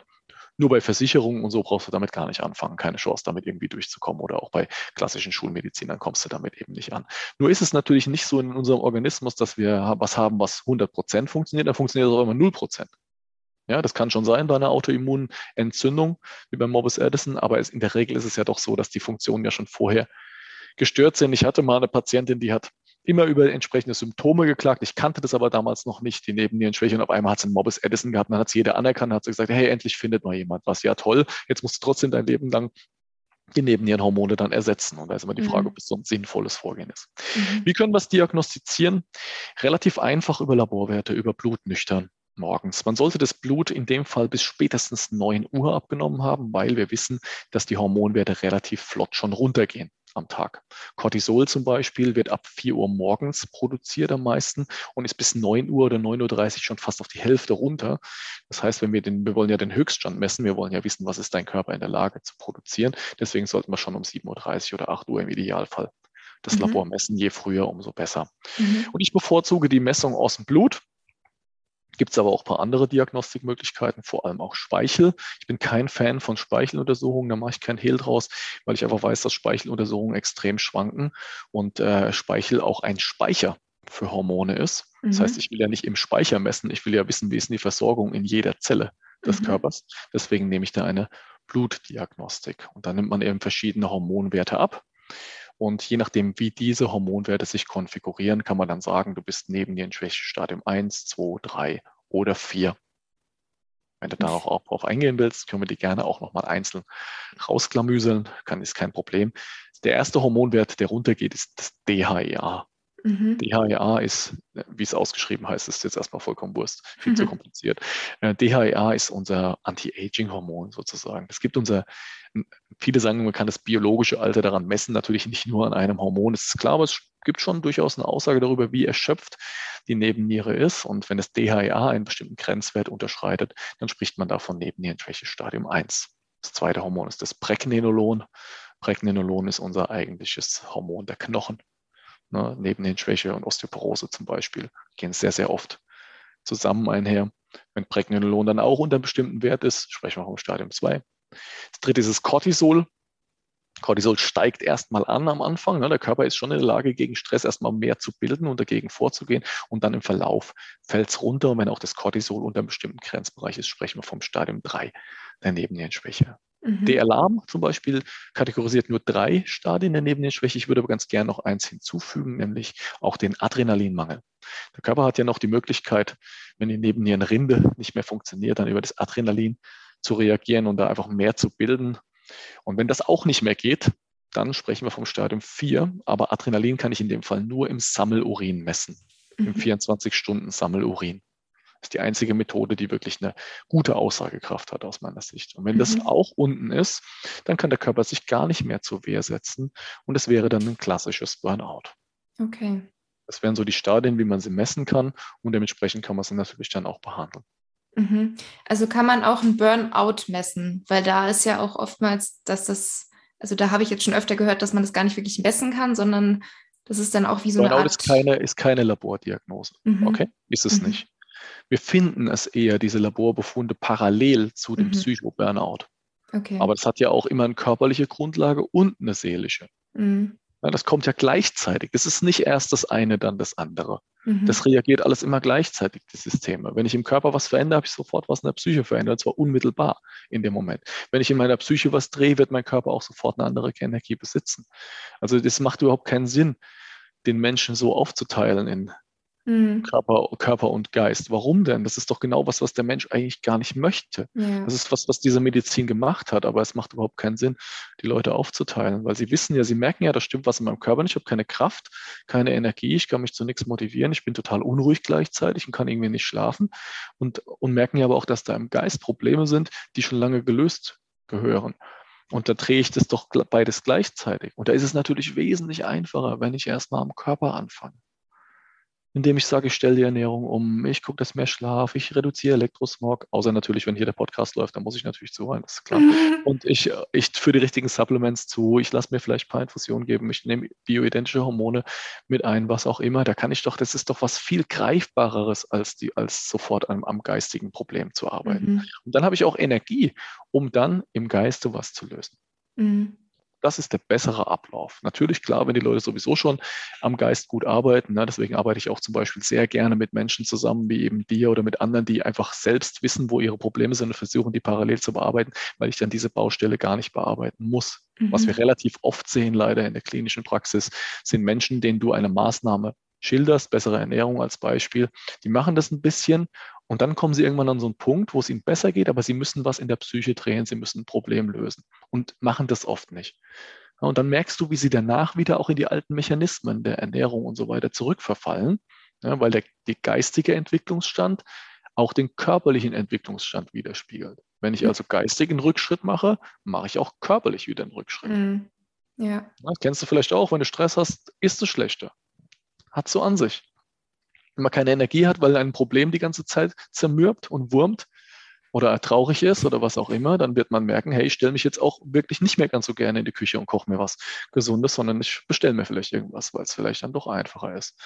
Speaker 2: Nur bei Versicherungen und so brauchst du damit gar nicht anfangen. Keine Chance, damit irgendwie durchzukommen. Oder auch bei klassischen Schulmedizinern kommst du damit eben nicht an. Nur ist es natürlich nicht so in unserem Organismus, dass wir was haben, was 100 Prozent funktioniert. Da funktioniert es auch immer 0 Prozent. Ja, das kann schon sein bei einer Autoimmunentzündung wie beim Morbus Addison, aber es, in der Regel ist es ja doch so, dass die Funktionen ja schon vorher gestört sind. Ich hatte mal eine Patientin, die hat immer über entsprechende Symptome geklagt. Ich kannte das aber damals noch nicht, die Nebennierenschwäche. Und auf einmal hat sie einen Morbus Addison gehabt. Dann hat sie jeder anerkannt, hat sie gesagt, hey, endlich findet mal jemand was. Ja, toll. Jetzt musst du trotzdem dein Leben lang die Nebennierenhormone dann ersetzen. Und da ist immer die Frage, mhm. ob es so ein sinnvolles Vorgehen ist. Mhm. Wie können wir es diagnostizieren? Relativ einfach über Laborwerte, über Blutnüchtern morgens. Man sollte das Blut in dem Fall bis spätestens 9 Uhr abgenommen haben, weil wir wissen, dass die Hormonwerte relativ flott schon runtergehen am Tag. Cortisol zum Beispiel wird ab 4 Uhr morgens produziert am meisten und ist bis 9 Uhr oder 9.30 Uhr schon fast auf die Hälfte runter. Das heißt, wenn wir den, wir wollen ja den Höchststand messen, wir wollen ja wissen, was ist dein Körper in der Lage zu produzieren. Deswegen sollten wir schon um 7.30 Uhr oder 8 Uhr im Idealfall das mhm. Labor messen. Je früher, umso besser. Mhm. Und ich bevorzuge die Messung aus dem Blut. Gibt es aber auch ein paar andere Diagnostikmöglichkeiten, vor allem auch Speichel. Ich bin kein Fan von Speicheluntersuchungen, da mache ich keinen Hehl draus, weil ich einfach weiß, dass Speicheluntersuchungen extrem schwanken und äh, Speichel auch ein Speicher für Hormone ist. Mhm. Das heißt, mhm. ich will ja nicht im Speicher messen, ich will ja wissen, wie ist die Versorgung in jeder Zelle des mhm. Körpers. Deswegen nehme ich da eine Blutdiagnostik. Und dann nimmt man eben verschiedene Hormonwerte ab. Und je nachdem, wie diese Hormonwerte sich konfigurieren, kann man dann sagen, du bist neben Nierenschwäche Stadium 1, 2, 3 oder 4. Wenn du da noch auch drauf eingehen willst, können wir die gerne auch nochmal einzeln rausklamüseln, kann, ist kein Problem. Der erste Hormonwert, der runtergeht, ist das DHEA. Mhm. DHEA ist, wie es ausgeschrieben heißt, ist jetzt erstmal vollkommen Wurst, viel mhm. zu kompliziert. Äh, DHEA ist unser Anti-Aging-Hormon sozusagen. Es gibt unser, viele sagen, man kann das biologische Alter daran messen, natürlich nicht nur an einem Hormon. Es ist klar, aber es gibt schon durchaus eine Aussage darüber, wie erschöpft die Nebenniere ist. Und wenn das DHEA einen bestimmten Grenzwert unterschreitet, dann spricht man davon Nebennierenschwäche Stadium 1. Das zweite Hormon ist das Pregnenolon. Pregnenolon ist unser eigentliches Hormon der Knochen. Ne, Nebennierenschwäche und Osteoporose zum Beispiel gehen sehr, sehr oft zusammen einher. Wenn Pregnenolon dann auch unter einem bestimmten Wert ist, sprechen wir vom Stadium 2. Das dritte ist das Cortisol. Cortisol steigt erstmal an am Anfang. Ne? Der Körper ist schon in der Lage, gegen Stress erstmal mehr zu bilden und dagegen vorzugehen. Und dann im Verlauf fällt es runter. Und wenn auch das Cortisol unter einem bestimmten Grenzbereich ist, sprechen wir vom Stadium 3 der Nebennierenschwäche. Mhm. Der Alarm zum Beispiel kategorisiert nur drei Stadien der Nebennierenschwäche. Ich würde aber ganz gerne noch eins hinzufügen, nämlich auch den Adrenalinmangel. Der Körper hat ja noch die Möglichkeit, wenn die Nebennierenrinde nicht mehr funktioniert, dann über das Adrenalin zu reagieren und da einfach mehr zu bilden. Und wenn das auch nicht mehr geht, dann sprechen wir vom Stadium 4. Aber Adrenalin kann ich in dem Fall nur im Sammelurin messen, mhm. im 24-Stunden-Sammelurin ist die einzige Methode, die wirklich eine gute Aussagekraft hat aus meiner Sicht. Und wenn mhm. das auch unten ist, dann kann der Körper sich gar nicht mehr zur Wehr setzen und es wäre dann ein klassisches Burnout.
Speaker 1: Okay.
Speaker 2: Das wären so die Stadien, wie man sie messen kann und dementsprechend kann man sie natürlich dann auch behandeln.
Speaker 1: Mhm. Also kann man auch ein Burnout messen, weil da ist ja auch oftmals, dass das, also da habe ich jetzt schon öfter gehört, dass man das gar nicht wirklich messen kann, sondern das ist dann auch wie so
Speaker 2: Burnout
Speaker 1: eine Art...
Speaker 2: ist keine, ist keine Labordiagnose. Mhm. Okay, ist es mhm. nicht. Wir finden es eher, diese Laborbefunde, parallel zu dem mhm. Psycho-Burnout. Okay. Aber das hat ja auch immer eine körperliche Grundlage und eine seelische. Mhm. Ja, das kommt ja gleichzeitig. Es ist nicht erst das eine, dann das andere. Mhm. Das reagiert alles immer gleichzeitig, die Systeme. Wenn ich im Körper was verändere, habe ich sofort was in der Psyche verändert, und zwar unmittelbar in dem Moment. Wenn ich in meiner Psyche was drehe, wird mein Körper auch sofort eine andere Energie besitzen. Also das macht überhaupt keinen Sinn, den Menschen so aufzuteilen in Mhm. Körper, Körper und Geist. Warum denn? Das ist doch genau was, was der Mensch eigentlich gar nicht möchte. Ja. Das ist was, was diese Medizin gemacht hat, aber es macht überhaupt keinen Sinn, die Leute aufzuteilen, weil sie wissen ja, sie merken ja, da stimmt was in meinem Körper nicht, ich habe keine Kraft, keine Energie, ich kann mich zu nichts motivieren, ich bin total unruhig gleichzeitig und kann irgendwie nicht schlafen und, und merken ja aber auch, dass da im Geist Probleme sind, die schon lange gelöst gehören. Und da drehe ich das doch beides gleichzeitig. Und da ist es natürlich wesentlich einfacher, wenn ich erstmal am Körper anfange indem ich sage, ich stelle die Ernährung um, ich gucke, dass mehr Schlaf, ich reduziere Elektrosmog, außer natürlich, wenn hier der Podcast läuft, dann muss ich natürlich zuhören, das ist klar. <laughs> Und ich, ich führe die richtigen Supplements zu, ich lasse mir vielleicht ein paar Infusionen geben, ich nehme bioidentische Hormone mit ein, was auch immer. Da kann ich doch, das ist doch was viel Greifbareres, als, die, als sofort am, am geistigen Problem zu arbeiten. Mhm. Und dann habe ich auch Energie, um dann im Geiste was zu lösen. Mhm. Das ist der bessere Ablauf. Natürlich, klar, wenn die Leute sowieso schon am Geist gut arbeiten, ne, deswegen arbeite ich auch zum Beispiel sehr gerne mit Menschen zusammen, wie eben dir oder mit anderen, die einfach selbst wissen, wo ihre Probleme sind und versuchen, die parallel zu bearbeiten, weil ich dann diese Baustelle gar nicht bearbeiten muss. Mhm. Was wir relativ oft sehen, leider in der klinischen Praxis, sind Menschen, denen du eine Maßnahme schilderst, bessere Ernährung als Beispiel, die machen das ein bisschen und dann kommen sie irgendwann an so einen Punkt, wo es ihnen besser geht, aber sie müssen was in der Psyche drehen, sie müssen ein Problem lösen und machen das oft nicht. Und dann merkst du, wie sie danach wieder auch in die alten Mechanismen der Ernährung und so weiter zurückverfallen, weil der die geistige Entwicklungsstand auch den körperlichen Entwicklungsstand widerspiegelt. Wenn ich also geistig einen Rückschritt mache, mache ich auch körperlich wieder einen Rückschritt. Mhm. Ja. Das kennst du vielleicht auch, wenn du Stress hast, isst du schlechter. Hat so an sich wenn man keine Energie hat, weil ein Problem die ganze Zeit zermürbt und wurmt oder traurig ist oder was auch immer, dann wird man merken, hey, ich stelle mich jetzt auch wirklich nicht mehr ganz so gerne in die Küche und koche mir was Gesundes, sondern ich bestelle mir vielleicht irgendwas, weil es vielleicht dann doch einfacher ist.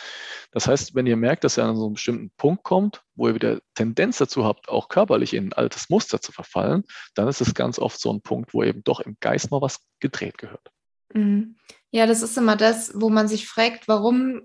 Speaker 2: Das heißt, wenn ihr merkt, dass ihr an so einen bestimmten Punkt kommt, wo ihr wieder Tendenz dazu habt, auch körperlich in ein altes Muster zu verfallen, dann ist es ganz oft so ein Punkt, wo eben doch im Geist mal was gedreht gehört.
Speaker 1: Mhm. Ja, das ist immer das, wo man sich fragt, warum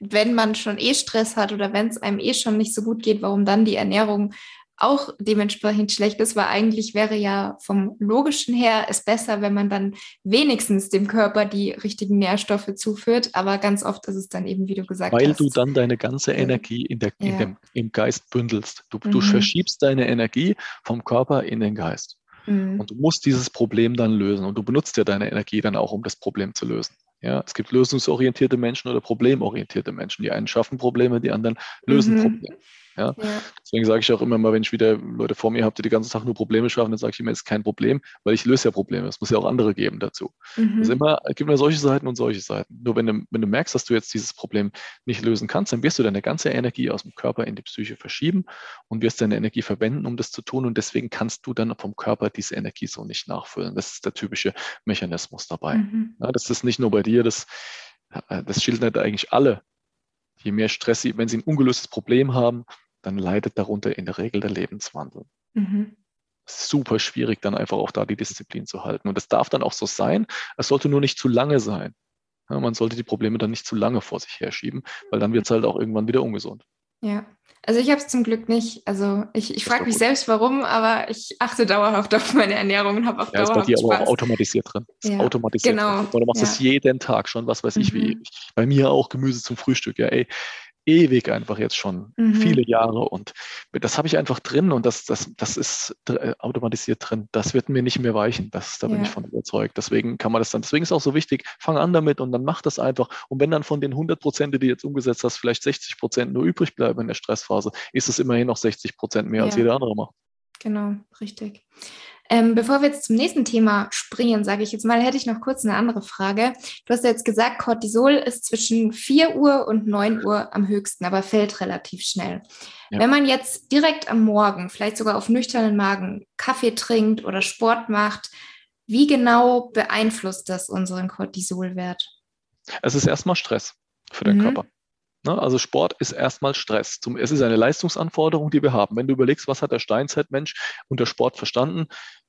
Speaker 1: wenn man schon eh Stress hat oder wenn es einem eh schon nicht so gut geht, warum dann die Ernährung auch dementsprechend schlecht ist, weil eigentlich wäre ja vom logischen her es besser, wenn man dann wenigstens dem Körper die richtigen Nährstoffe zuführt. Aber ganz oft ist es dann eben, wie du gesagt
Speaker 2: weil
Speaker 1: hast.
Speaker 2: Weil du dann deine ganze Energie in der, in dem, im Geist bündelst. Du, mhm. du verschiebst deine Energie vom Körper in den Geist. Mhm. Und du musst dieses Problem dann lösen. Und du benutzt ja deine Energie dann auch, um das Problem zu lösen. Ja, es gibt lösungsorientierte Menschen oder problemorientierte Menschen. Die einen schaffen Probleme, die anderen lösen mhm. Probleme. Ja? ja? Deswegen sage ich auch immer mal, wenn ich wieder Leute vor mir habe, die die ganze Tag nur Probleme schaffen, dann sage ich immer, es ist kein Problem, weil ich löse ja Probleme. Es muss ja auch andere geben dazu. Mhm. Es, immer, es gibt immer solche Seiten und solche Seiten. Nur wenn du, wenn du merkst, dass du jetzt dieses Problem nicht lösen kannst, dann wirst du deine ganze Energie aus dem Körper in die Psyche verschieben und wirst deine Energie verwenden, um das zu tun. Und deswegen kannst du dann vom Körper diese Energie so nicht nachfüllen. Das ist der typische Mechanismus dabei. Mhm. Ja, das ist nicht nur bei dir, das, das schildert eigentlich alle. Je mehr Stress sie, wenn sie ein ungelöstes Problem haben, dann leidet darunter in der Regel der Lebenswandel. Mhm. Super schwierig, dann einfach auch da die Disziplin zu halten. Und es darf dann auch so sein, es sollte nur nicht zu lange sein. Ja, man sollte die Probleme dann nicht zu lange vor sich herschieben, weil dann wird es halt auch irgendwann wieder ungesund.
Speaker 1: Ja, also ich habe es zum Glück nicht. Also ich, ich frage mich gut. selbst, warum, aber ich achte dauerhaft auf meine Ernährung und habe auch ja, dauerhaft
Speaker 2: ist bei dir aber auch automatisiert drin. Ist ja. automatisiert genau. drin. Du machst es ja. jeden Tag schon, was weiß ich, mhm. wie ich. Bei mir auch Gemüse zum Frühstück. Ja, ey, ewig einfach jetzt schon, mhm. viele Jahre. Und das habe ich einfach drin und das, das, das ist äh, automatisiert drin. Das wird mir nicht mehr weichen. Das, da bin ja. ich von überzeugt. Deswegen kann man das dann, deswegen ist es auch so wichtig, fang an damit und dann mach das einfach. Und wenn dann von den 100 Prozent, die du jetzt umgesetzt hast, vielleicht 60 Prozent nur übrig bleiben in der Stressphase, ist es immerhin noch 60 Prozent mehr ja. als jeder andere macht.
Speaker 1: Genau, richtig. Ähm, bevor wir jetzt zum nächsten Thema springen, sage ich jetzt mal, hätte ich noch kurz eine andere Frage. Du hast ja jetzt gesagt, Cortisol ist zwischen 4 Uhr und 9 Uhr am höchsten, aber fällt relativ schnell. Ja. Wenn man jetzt direkt am Morgen, vielleicht sogar auf nüchternen Magen, Kaffee trinkt oder Sport macht, wie genau beeinflusst das unseren Cortisolwert?
Speaker 2: Es ist erstmal Stress für den mhm. Körper. Ne, also Sport ist erstmal Stress. es ist eine Leistungsanforderung, die wir haben. Wenn du überlegst, was hat der Steinzeitmensch unter Sport verstanden?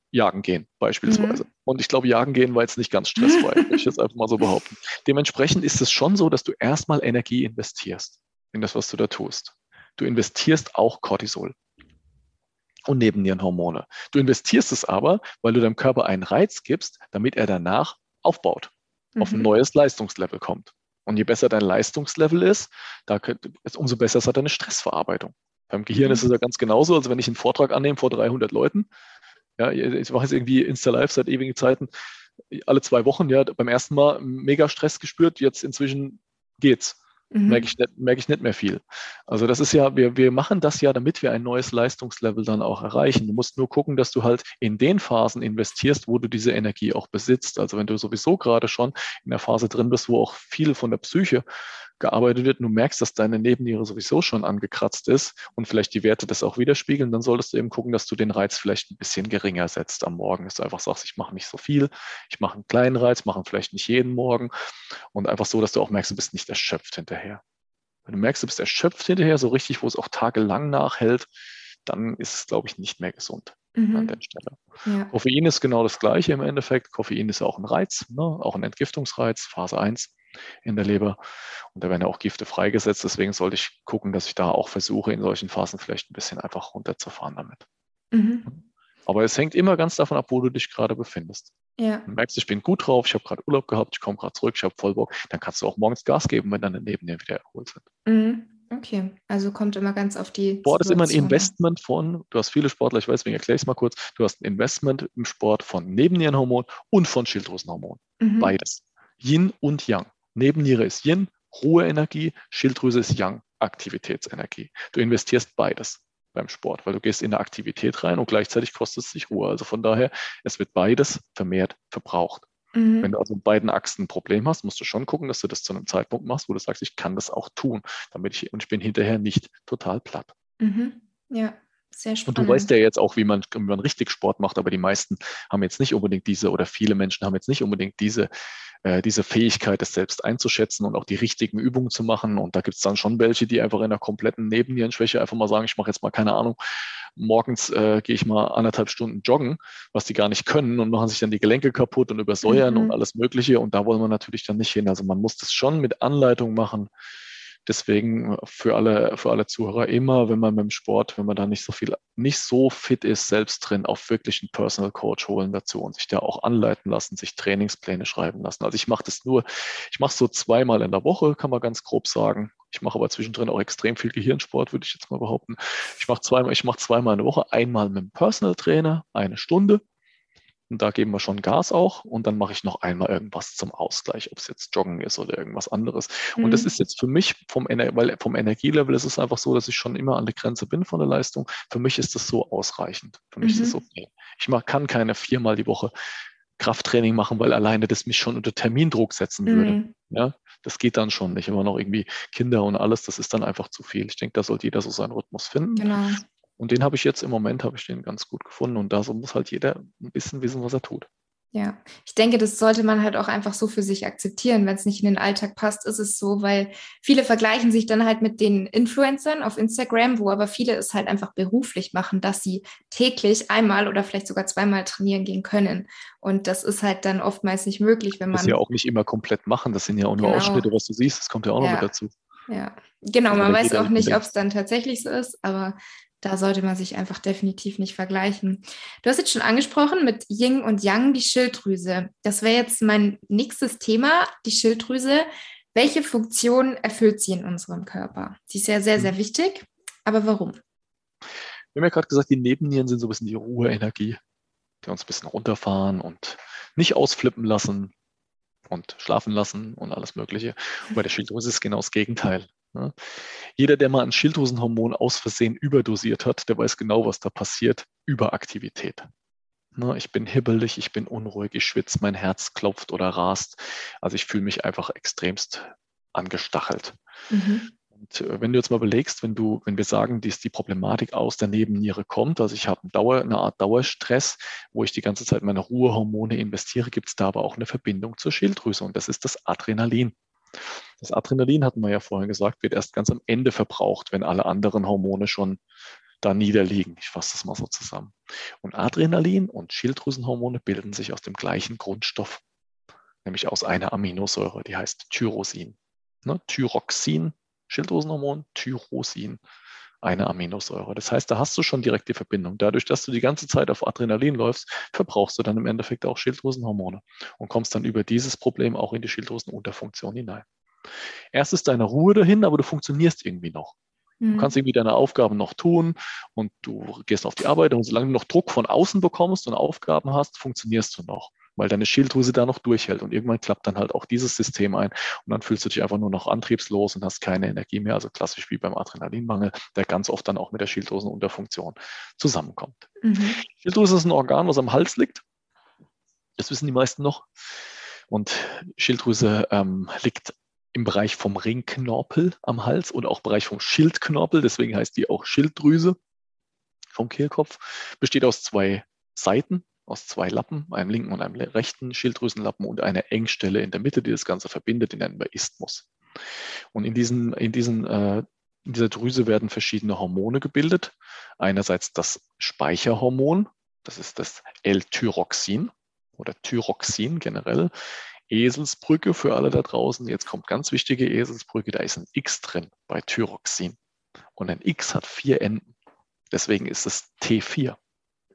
Speaker 2: Jagen gehen beispielsweise. Mhm. Und ich glaube, Jagen gehen war jetzt nicht ganz stressfrei, <laughs> würde ich jetzt einfach mal so behaupten. Dementsprechend ist es schon so, dass du erstmal Energie investierst in das, was du da tust. Du investierst auch Cortisol und Nebennierenhormone. Du investierst es aber, weil du deinem Körper einen Reiz gibst, damit er danach aufbaut, mhm. auf ein mhm. neues Leistungslevel kommt. Und je besser dein Leistungslevel ist, da, umso besser ist halt deine Stressverarbeitung. Beim Gehirn mhm. ist es ja ganz genauso, als wenn ich einen Vortrag annehme vor 300 Leuten. Ja, ich mache jetzt irgendwie Insta-Live seit ewigen Zeiten, alle zwei Wochen, ja, beim ersten Mal mega Stress gespürt, jetzt inzwischen geht's mhm. merke ich, nicht, merke ich nicht mehr viel. Also das ist ja, wir, wir machen das ja, damit wir ein neues Leistungslevel dann auch erreichen. Du musst nur gucken, dass du halt in den Phasen investierst, wo du diese Energie auch besitzt. Also wenn du sowieso gerade schon in der Phase drin bist, wo auch viel von der Psyche gearbeitet wird du merkst, dass deine Nebenniere sowieso schon angekratzt ist und vielleicht die Werte das auch widerspiegeln, dann solltest du eben gucken, dass du den Reiz vielleicht ein bisschen geringer setzt am Morgen. Dass du einfach sagst, ich mache nicht so viel, ich mache einen kleinen Reiz, mache vielleicht nicht jeden Morgen und einfach so, dass du auch merkst, du bist nicht erschöpft hinterher. Wenn du merkst, du bist erschöpft hinterher, so richtig, wo es auch tagelang nachhält, dann ist es, glaube ich, nicht mehr gesund mhm. an der Stelle. Ja. Koffein ist genau das Gleiche im Endeffekt. Koffein ist auch ein Reiz, ne? auch ein Entgiftungsreiz, Phase 1 in der Leber. Und da werden ja auch Gifte freigesetzt. Deswegen sollte ich gucken, dass ich da auch versuche, in solchen Phasen vielleicht ein bisschen einfach runterzufahren damit. Mhm. Aber es hängt immer ganz davon ab, wo du dich gerade befindest. Ja. Du merkst, ich bin gut drauf, ich habe gerade Urlaub gehabt, ich komme gerade zurück, ich habe voll Bock, dann kannst du auch morgens Gas geben, wenn deine Nebennieren wieder erholt sind.
Speaker 1: Mhm. Okay, also kommt immer ganz auf die.
Speaker 2: Sport ist immer ein Investment von, du hast viele Sportler, ich weiß, deswegen erkläre ich es mal kurz, du hast ein Investment im Sport von Nebennierenhormon und von Schilddrüsenhormon. Mhm. Beides. Yin und Yang. Nebenniere ist Yin, Ruheenergie, Schilddrüse ist Yang, Aktivitätsenergie. Du investierst beides beim Sport, weil du gehst in eine Aktivität rein und gleichzeitig kostet es dich Ruhe. Also von daher, es wird beides vermehrt verbraucht. Mhm. Wenn du also in beiden Achsen ein Problem hast, musst du schon gucken, dass du das zu einem Zeitpunkt machst, wo du sagst, ich kann das auch tun, damit ich und ich bin hinterher nicht total platt.
Speaker 1: Mhm. Ja, sehr spannend.
Speaker 2: Und du weißt ja jetzt auch, wie man, wie man richtig Sport macht, aber die meisten haben jetzt nicht unbedingt diese oder viele Menschen haben jetzt nicht unbedingt diese äh, diese Fähigkeit, das selbst einzuschätzen und auch die richtigen Übungen zu machen. Und da gibt es dann schon welche, die einfach in der kompletten Nebennierenschwäche einfach mal sagen, ich mache jetzt mal keine Ahnung, morgens äh, gehe ich mal anderthalb Stunden joggen, was die gar nicht können und machen sich dann die Gelenke kaputt und übersäuern mhm. und alles Mögliche. Und da wollen wir natürlich dann nicht hin. Also man muss das schon mit Anleitung machen. Deswegen für alle, für alle Zuhörer immer, wenn man mit dem Sport, wenn man da nicht so viel, nicht so fit ist, selbst drin, auch wirklich einen Personal Coach holen dazu und sich da auch anleiten lassen, sich Trainingspläne schreiben lassen. Also ich mache das nur, ich mache so zweimal in der Woche, kann man ganz grob sagen. Ich mache aber zwischendrin auch extrem viel Gehirnsport, würde ich jetzt mal behaupten. Ich mache zweimal, ich mache zweimal in der Woche, einmal mit dem Personal Trainer, eine Stunde Und da geben wir schon Gas auch und dann mache ich noch einmal irgendwas zum Ausgleich, ob es jetzt Joggen ist oder irgendwas anderes. Mhm. Und das mhm. ist jetzt für mich vom, Ener weil vom Energielevel ist es einfach so, dass ich schon immer an der Grenze bin von der Leistung. Für mich ist das so ausreichend. Für mich mhm. ist es okay. Ich mach, kann keine viermal die Woche Krafttraining machen, weil alleine das mich schon unter Termindruck setzen würde. Mhm. Ja, das geht dann schon nicht. Immer noch irgendwie Kinder und alles, das ist dann einfach zu viel. Ich denke, da sollte jeder so seinen Rhythmus finden. Genau. Und den habe ich jetzt im Moment, habe ich den ganz gut gefunden. Und da so muss halt jeder ein bisschen wissen, was er tut.
Speaker 1: Ja, ich denke, das sollte man halt auch einfach so für sich akzeptieren. Wenn es nicht in den Alltag passt, ist es so, weil viele vergleichen sich dann halt mit den Influencern auf Instagram, wo aber viele es halt einfach beruflich machen, dass sie täglich einmal oder vielleicht sogar zweimal trainieren gehen können. Und das ist halt dann oftmals nicht möglich, wenn man. Das
Speaker 2: ja auch nicht immer komplett machen. Das sind ja auch nur genau. Ausschnitte, was du siehst. Das kommt ja auch ja. noch mit dazu.
Speaker 1: Ja, genau. Also man weiß auch nicht, ob es dann tatsächlich so ist, aber da sollte man sich einfach definitiv nicht vergleichen. Du hast jetzt schon angesprochen mit Yin und Yang die Schilddrüse. Das wäre jetzt mein nächstes Thema, die Schilddrüse. Welche Funktion erfüllt sie in unserem Körper? Sie ist ja sehr, sehr mhm. wichtig, aber warum?
Speaker 2: Wir haben ja gerade gesagt, die Nebennieren sind so ein bisschen die Ruheenergie, die uns ein bisschen runterfahren und nicht ausflippen lassen und schlafen lassen und alles Mögliche. Und bei der Schilddrüse ist genau das Gegenteil. Ne? Jeder, der mal ein Schilddrüsenhormon aus Versehen überdosiert hat, der weiß genau, was da passiert. Überaktivität. Ne? Ich bin hibbelig, ich bin unruhig, ich schwitze, mein Herz klopft oder rast. Also ich fühle mich einfach extremst angestachelt. Mhm. Und äh, wenn du jetzt mal überlegst, wenn du, wenn wir sagen, dass die Problematik aus der Nebenniere kommt, also ich habe Dauer, eine Art Dauerstress, wo ich die ganze Zeit meine Ruhehormone investiere, gibt es da aber auch eine Verbindung zur Schilddrüse und das ist das Adrenalin. Das Adrenalin, hatten wir ja vorhin gesagt, wird erst ganz am Ende verbraucht, wenn alle anderen Hormone schon da niederliegen. Ich fasse das mal so zusammen. Und Adrenalin und Schilddrüsenhormone bilden sich aus dem gleichen Grundstoff, nämlich aus einer Aminosäure, die heißt Tyrosin. Ne? Thyroxin, Schilddrüsenhormon, Tyrosin, eine Aminosäure. Das heißt, da hast du schon direkt die Verbindung. Dadurch, dass du die ganze Zeit auf Adrenalin läufst, verbrauchst du dann im Endeffekt auch Schilddrüsenhormone und kommst dann über dieses Problem auch in die Schilddrüsenunterfunktion hinein. Erst ist deine Ruhe dahin, aber du funktionierst irgendwie noch. Du mhm. kannst irgendwie deine Aufgaben noch tun und du gehst auf die Arbeit und solange du noch Druck von außen bekommst und Aufgaben hast, funktionierst du noch weil deine Schilddrüse da noch durchhält. Und irgendwann klappt dann halt auch dieses System ein und dann fühlst du dich einfach nur noch antriebslos und hast keine Energie mehr. Also klassisch wie beim Adrenalinmangel, der ganz oft dann auch mit der Schilddrüsenunterfunktion zusammenkommt. Mhm. Schilddrüse ist ein Organ, was am Hals liegt. Das wissen die meisten noch. Und Schilddrüse ähm, liegt im Bereich vom Ringknorpel am Hals oder auch im Bereich vom Schildknorpel. Deswegen heißt die auch Schilddrüse vom Kehlkopf. Besteht aus zwei Seiten aus zwei Lappen, einem linken und einem rechten Schilddrüsenlappen und einer Engstelle in der Mitte, die das Ganze verbindet, in einem Isthmus. Und in, diesen, in, diesen, äh, in dieser Drüse werden verschiedene Hormone gebildet. Einerseits das Speicherhormon, das ist das L-Tyroxin oder Thyroxin generell. Eselsbrücke für alle da draußen. Jetzt kommt ganz wichtige Eselsbrücke, da ist ein X drin bei Thyroxin. Und ein X hat vier Enden. Deswegen ist es T4,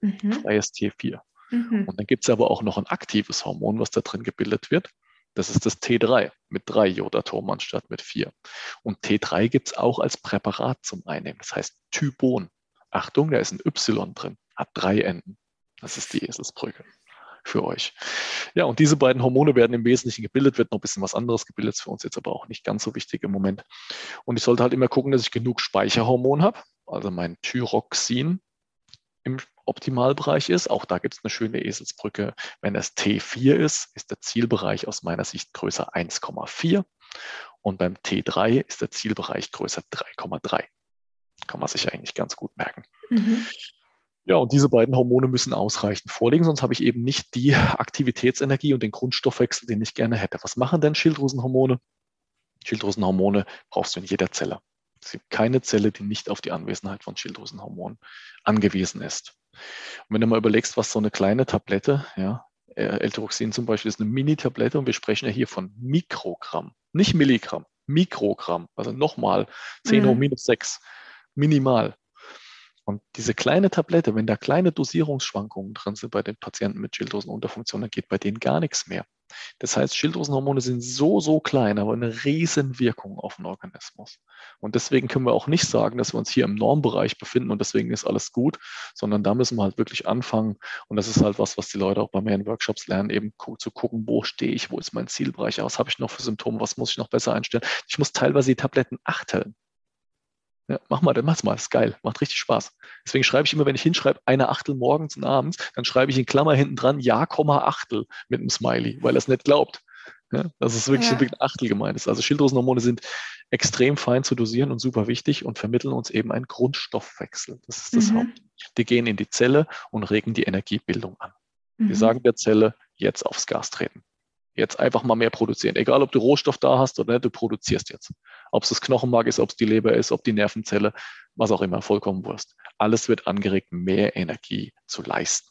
Speaker 2: mhm. freies T4. Mhm. Und dann gibt es aber auch noch ein aktives Hormon, was da drin gebildet wird. Das ist das T3 mit drei Jodatomen anstatt mit vier. Und T3 gibt es auch als Präparat zum Einnehmen. Das heißt Tybon. Achtung, da ist ein Y drin, hat drei Enden. Das ist die Eselsbrücke für euch. Ja, und diese beiden Hormone werden im Wesentlichen gebildet, wird noch ein bisschen was anderes gebildet, für uns jetzt aber auch nicht ganz so wichtig im Moment. Und ich sollte halt immer gucken, dass ich genug Speicherhormon habe, also mein Thyroxin im Optimalbereich ist. Auch da gibt es eine schöne Eselsbrücke. Wenn es T4 ist, ist der Zielbereich aus meiner Sicht größer 1,4 und beim T3 ist der Zielbereich größer 3,3. Kann man sich eigentlich ganz gut merken. Mhm. Ja, und diese beiden Hormone müssen ausreichend vorliegen, sonst habe ich eben nicht die Aktivitätsenergie und den Grundstoffwechsel, den ich gerne hätte. Was machen denn Schilddrüsenhormone? Schilddrüsenhormone brauchst du in jeder Zelle. Es gibt keine Zelle, die nicht auf die Anwesenheit von Schilddrüsenhormonen angewiesen ist. Und wenn du mal überlegst, was so eine kleine Tablette, ja, äh, L-Tyroxin zum Beispiel ist eine Mini-Tablette und wir sprechen ja hier von Mikrogramm, nicht Milligramm, Mikrogramm, also nochmal 10 hoch mhm. minus 6, minimal. Und diese kleine Tablette, wenn da kleine Dosierungsschwankungen drin sind bei den Patienten mit Schilddrüsenunterfunktion, dann geht bei denen gar nichts mehr. Das heißt, Schilddrüsenhormone sind so, so klein, aber eine riesen Wirkung auf den Organismus. Und deswegen können wir auch nicht sagen, dass wir uns hier im Normbereich befinden und deswegen ist alles gut, sondern da müssen wir halt wirklich anfangen. Und das ist halt was, was die Leute auch bei mir in Workshops lernen, eben zu gucken, wo stehe ich, wo ist mein Zielbereich, was habe ich noch für Symptome, was muss ich noch besser einstellen. Ich muss teilweise die Tabletten achteln. Ja, mach mal, dann mach's mal, ist geil, macht richtig Spaß. Deswegen schreibe ich immer, wenn ich hinschreibe, eine Achtel morgens und abends, dann schreibe ich in Klammer hinten dran, ja, Achtel mit einem Smiley, weil er es nicht glaubt. Ja, das ist wirklich ja. ein Achtel gemeint ist. Also Schilddrüsenhormone sind extrem fein zu dosieren und super wichtig und vermitteln uns eben einen Grundstoffwechsel. Das ist das mhm. Haupt. Die gehen in die Zelle und regen die Energiebildung an. Mhm. Wir sagen der Zelle, jetzt aufs Gas treten. Jetzt einfach mal mehr produzieren. Egal, ob du Rohstoff da hast oder nicht, du produzierst jetzt. Ob es das Knochenmark ist, ob es die Leber ist, ob die Nervenzelle, was auch immer, vollkommen Wurst. Alles wird angeregt, mehr Energie zu leisten.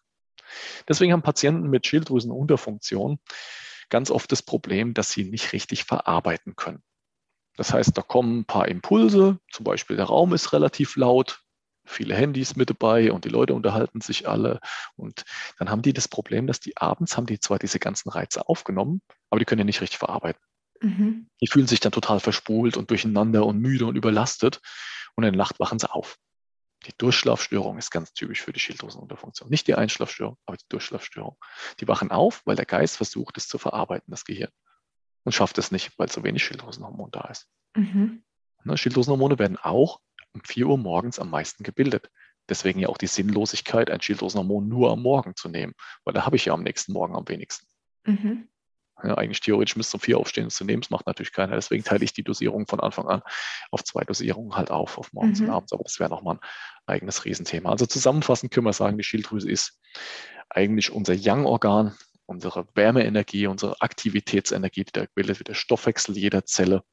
Speaker 2: Deswegen haben Patienten mit Schilddrüsenunterfunktion ganz oft das Problem, dass sie nicht richtig verarbeiten können. Das heißt, da kommen ein paar Impulse, zum Beispiel der Raum ist relativ laut, viele Handys mit dabei und die Leute unterhalten sich alle. Und dann haben die das Problem, dass die abends haben die zwar diese ganzen Reize aufgenommen, aber die können ja nicht richtig verarbeiten. Mhm. Die fühlen sich dann total verspult und durcheinander und müde und überlastet. Und in der Nacht wachen sie auf. Die Durchschlafstörung ist ganz typisch für die Schilddrüsenunterfunktion. Nicht die Einschlafstörung, aber die Durchschlafstörung. Die wachen auf, weil der Geist versucht, es zu verarbeiten, das Gehirn. Und schafft es nicht, weil zu wenig Schilddrüsenhormon da ist. Mhm. Schilddrüsenhormone werden auch um 4 Uhr morgens am meisten gebildet. Deswegen ja auch die Sinnlosigkeit, ein Schilddrüsenhormon nur am Morgen zu nehmen, weil da habe ich ja am nächsten Morgen am wenigsten. Mhm. Ja, eigentlich theoretisch müsste um vier aufstehen, zu nehmen. Das macht natürlich keiner. Deswegen teile ich die Dosierung von Anfang an auf zwei Dosierungen halt auf, auf morgens mhm. und abends. Aber das wäre nochmal ein eigenes Riesenthema. Also zusammenfassend können wir sagen, die Schilddrüse ist eigentlich unser Yang-Organ, unsere Wärmeenergie, unsere Aktivitätsenergie, die da gebildet wird, der Stoffwechsel jeder Zelle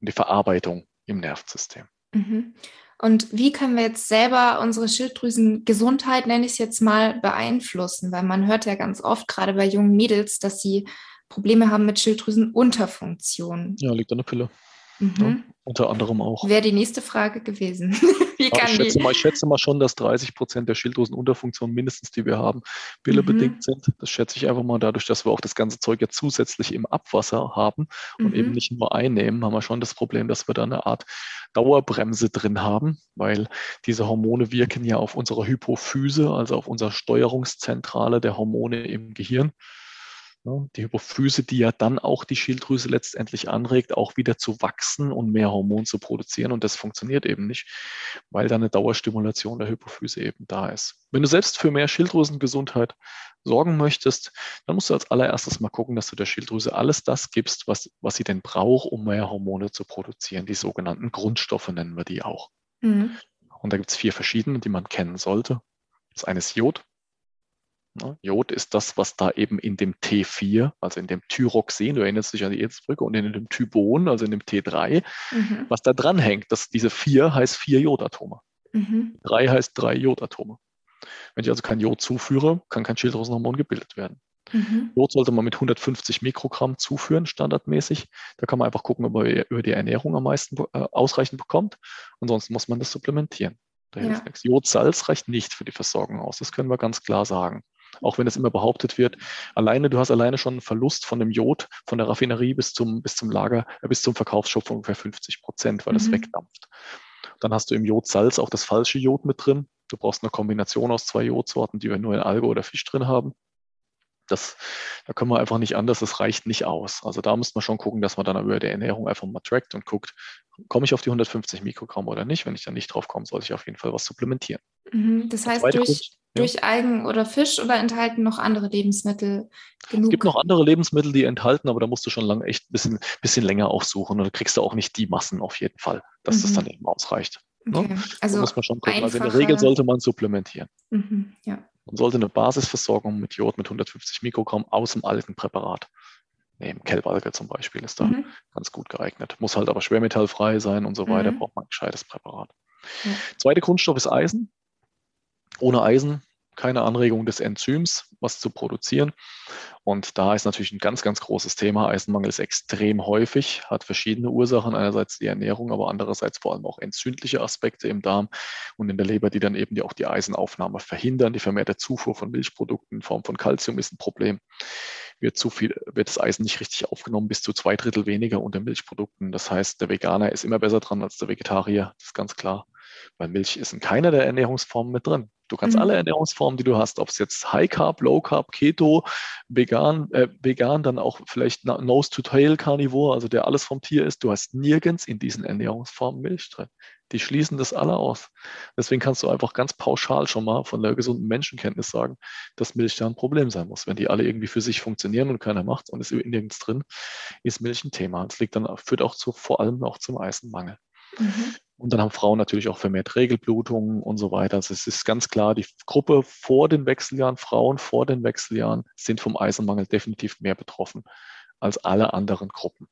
Speaker 2: und die Verarbeitung im Nervensystem.
Speaker 1: Mhm. Und wie können wir jetzt selber unsere Schilddrüsengesundheit, nenne ich es jetzt mal, beeinflussen? Weil man hört ja ganz oft, gerade bei jungen Mädels, dass sie Probleme haben mit Schilddrüsenunterfunktion.
Speaker 2: Ja, liegt an der Pille. Mhm. Ja, unter anderem auch.
Speaker 1: Wäre die nächste Frage gewesen. <laughs>
Speaker 2: Wie kann ich, schätze mal, ich schätze mal schon, dass 30 Prozent der Schilddrüsenunterfunktionen mindestens, die wir haben, pillebedingt mhm. sind. Das schätze ich einfach mal dadurch, dass wir auch das ganze Zeug ja zusätzlich im Abwasser haben und mhm. eben nicht nur einnehmen, haben wir schon das Problem, dass wir da eine Art Dauerbremse drin haben, weil diese Hormone wirken ja auf unsere Hypophyse, also auf unsere Steuerungszentrale der Hormone im Gehirn. Ne? Die Hypophyse, die ja dann auch die Schilddrüse letztendlich anregt, auch wieder zu wachsen und mehr Hormon zu produzieren. Und das funktioniert eben nicht, weil da eine Dauerstimulation der Hypophyse eben da ist. Wenn du selbst für mehr Schilddrüsengesundheit sorgen möchtest, dann musst du als allererstes mal gucken, dass du der Schilddrüse alles das gibst, was, was sie denn braucht, um mehr Hormone zu produzieren. Die sogenannten Grundstoffe nennen wir die auch. Mhm. Und da gibt es vier verschiedene, die man kennen sollte. Das eine ist Jod? Jod ist das, was da eben in dem T4, also in dem Thyroxin, du erinnerst dich an die Erzbrücke, und in dem Thybon, also in dem T3, mhm. was da dran hängt, dass diese 4 heißt 4 Jodatome. Mhm. 3 heißt 3 Jodatome. Wenn ich also kein Jod zuführe, kann kein Schilddrüsenhormon gebildet werden. Mhm. Jod sollte man mit 150 Mikrogramm zuführen, standardmäßig. Da kann man einfach gucken, ob man über die Ernährung am meisten äh, ausreichend bekommt. Ansonsten muss man das supplementieren. Da ja. hilft nichts. Jodsalz reicht nicht für die Versorgung aus. Das können wir ganz klar sagen auch wenn es immer behauptet wird. Alleine, du hast alleine schon einen Verlust von dem Jod von der Raffinerie bis zum, bis zum Lager, äh, bis zum Verkaufsshop von ungefähr 50 Prozent, weil mhm. das wegdampft. Dann hast du im Jodsalz auch das falsche Jod mit drin. Du brauchst eine Kombination aus zwei Jodsorten, die wir nur in Alge oder Fisch drin haben. Das, da können wir einfach nicht anders, das reicht nicht aus. Also da muss man schon gucken, dass man dann über die Ernährung einfach mal trackt und guckt, komme ich auf die 150 Mikrogramm oder nicht. Wenn ich dann nicht drauf komme, sollte ich auf jeden Fall was supplementieren.
Speaker 1: Mhm, das heißt, durch, durch Algen oder Fisch oder enthalten noch andere Lebensmittel
Speaker 2: genug? Es gibt noch andere Lebensmittel, die enthalten, aber da musst du schon lange echt ein bisschen, bisschen länger aufsuchen und da kriegst du auch nicht die Massen auf jeden Fall, dass mhm. das dann eben ausreicht. Ne? Okay. Ne? Also, muss man schon gucken. Also in der Regel sollte man supplementieren. Mhm, ja. Man sollte eine Basisversorgung mit Jod mit 150 Mikrogramm aus dem alten Präparat nehmen. Kelbalge zum Beispiel ist da mhm. ganz gut geeignet. Muss halt aber schwermetallfrei sein und so weiter, mhm. braucht man ein gescheites Präparat. Ja. Zweiter Grundstoff ist Eisen. Ohne Eisen keine Anregung des Enzyms, was zu produzieren. Und da ist natürlich ein ganz, ganz großes Thema. Eisenmangel ist extrem häufig, hat verschiedene Ursachen. Einerseits die Ernährung, aber andererseits vor allem auch entzündliche Aspekte im Darm und in der Leber, die dann eben die, auch die Eisenaufnahme verhindern. Die vermehrte Zufuhr von Milchprodukten in Form von Kalzium ist ein Problem. wird zu viel, wird das Eisen nicht richtig aufgenommen, bis zu zwei Drittel weniger unter Milchprodukten. Das heißt, der Veganer ist immer besser dran als der Vegetarier, das ist ganz klar. Weil Milch ist in keiner der Ernährungsformen mit drin. Du kannst mhm. alle Ernährungsformen, die du hast, ob es jetzt High Carb, Low Carb, Keto, vegan, äh, vegan, dann auch vielleicht Nose to Tail Carnivore, also der alles vom Tier ist, du hast nirgends in diesen Ernährungsformen Milch drin. Die schließen das alle aus. Deswegen kannst du einfach ganz pauschal schon mal von der gesunden Menschenkenntnis sagen, dass Milch da ein Problem sein muss. Wenn die alle irgendwie für sich funktionieren und keiner macht und ist nirgends drin, ist Milch ein Thema. Das liegt dann, führt auch zu, vor allem auch zum Eisenmangel. Mhm. Und dann haben Frauen natürlich auch vermehrt Regelblutungen und so weiter. Also es ist ganz klar, die Gruppe vor den Wechseljahren, Frauen vor den Wechseljahren sind vom Eisenmangel definitiv mehr betroffen als alle anderen Gruppen.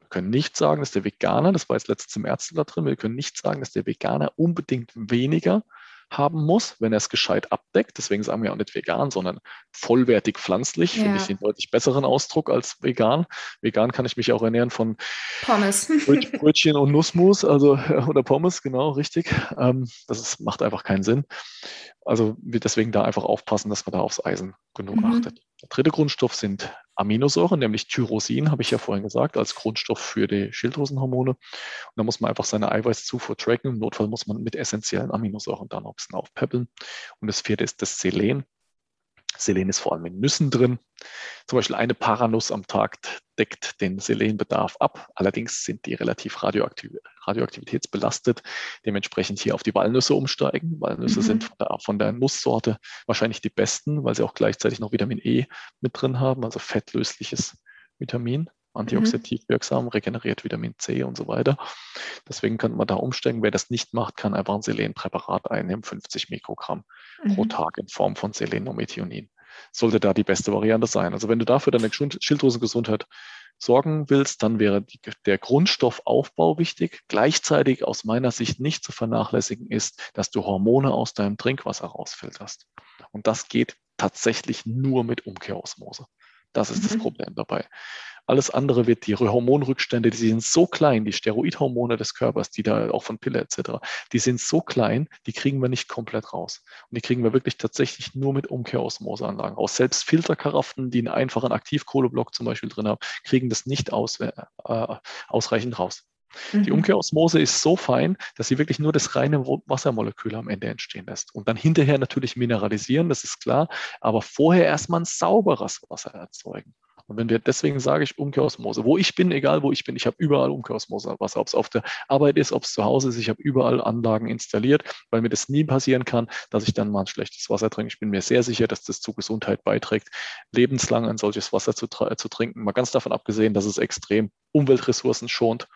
Speaker 2: Wir können nicht sagen, dass der Veganer, das war jetzt letztens im Ärzte da drin, wir können nicht sagen, dass der Veganer unbedingt weniger haben muss, wenn er es gescheit abdeckt. Deswegen sagen wir auch nicht vegan, sondern vollwertig pflanzlich. Ja. Finde ich den deutlich besseren Ausdruck als vegan. Vegan kann ich mich auch ernähren von
Speaker 1: Pommes. <laughs>
Speaker 2: Brötchen und Nussmus, also oder Pommes, genau, richtig. Ähm, das ist, macht einfach keinen Sinn. Also deswegen da einfach aufpassen, dass man da aufs Eisen genug mhm. achtet. Der dritte Grundstoff sind Aminosäuren, nämlich Tyrosin, habe ich ja vorhin gesagt, als Grundstoff für die Schilddrüsenhormone. Und da muss man einfach seine Eiweißzufuhr tracken. Im Notfall muss man mit essentiellen Aminosäuren dann noch ein bisschen aufpäppeln. Und das vierte ist das Selen. Selen ist vor allem in Nüssen drin. Zum Beispiel eine Paranuss am Tag deckt den Selenbedarf ab. Allerdings sind die relativ radioaktiv, radioaktivitätsbelastet. Dementsprechend hier auf die Walnüsse umsteigen. Walnüsse mhm. sind von der, von der, Nusssorte wahrscheinlich die besten, weil sie auch gleichzeitig noch Vitamin E mit drin haben, also fettlösliches Vitamin antioxidativ mhm. wirksam, regeneriert Vitamin C und so weiter. Deswegen könnte man da umsteigen. Wer das nicht macht, kann einfach ein Selenpräparat einnehmen, 50 Mikrogramm mhm. pro Tag in Form von Selenomethionin. Sollte da die beste Variante sein. Also wenn du dafür deine Schilddrüsengesundheit sorgen willst, dann wäre die, der Grundstoffaufbau wichtig. Gleichzeitig aus meiner Sicht nicht zu vernachlässigen ist, dass du Hormone aus deinem Trinkwasser rausfilterst. Und das geht tatsächlich nur mit Umkehrosmose. Das ist mhm. das Problem dabei. Alles andere wird die Hormonrückstände, die sind so klein, die Steroidhormone des Körpers, die da auch von Pille etc., die sind so klein, die kriegen wir nicht komplett raus. Und die kriegen wir wirklich tatsächlich nur mit Umkehrosmoseanlagen raus. Selbst Filterkaraften, die einen einfachen Aktivkohleblock zum Beispiel drin haben, kriegen das nicht aus, äh, ausreichend raus. Die mhm. Umkehrosmose ist so fein, dass sie wirklich nur das reine Wassermolekül am Ende entstehen lässt. Und dann hinterher natürlich mineralisieren, das ist klar, aber vorher erstmal ein sauberes Wasser erzeugen. Und wenn wir deswegen sage ich Umkehrosmose, wo ich bin, egal wo ich bin, ich habe überall Umkehrosmose, was ob es auf der Arbeit ist, ob es zu Hause ist, ich habe überall Anlagen installiert, weil mir das nie passieren kann, dass ich dann mal ein schlechtes Wasser trinke. Ich bin mir sehr sicher, dass das zur Gesundheit beiträgt, lebenslang ein solches Wasser zu, zu trinken. Mal ganz davon abgesehen, dass es extrem Umweltressourcen schont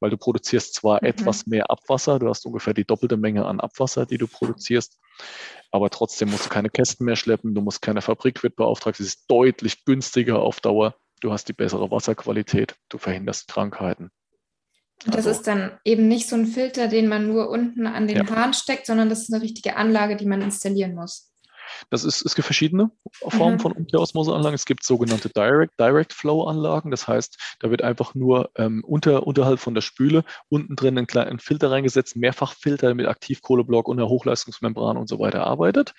Speaker 2: weil du produzierst zwar mhm. etwas mehr Abwasser, du hast ungefähr die doppelte Menge an Abwasser, die du produzierst, aber trotzdem musst du keine Kästen mehr schleppen, du musst keine Fabrik wird beauftragt, es ist deutlich günstiger auf Dauer, du hast die bessere Wasserqualität, du verhinderst Krankheiten.
Speaker 1: Das also, ist dann eben nicht so ein Filter, den man nur unten an den ja. Hahn steckt, sondern das ist eine richtige Anlage, die man installieren muss.
Speaker 2: Das ist, es gibt verschiedene Formen mhm. von Umkehrosmoseanlagen. Es gibt sogenannte Direct, Direct Flow Anlagen. Das heißt, da wird einfach nur ähm, unter, unterhalb von der Spüle unten drin ein kleinen Filter reingesetzt, Mehrfachfilter mit Aktivkohleblock und einer Hochleistungsmembran und so weiter arbeitet.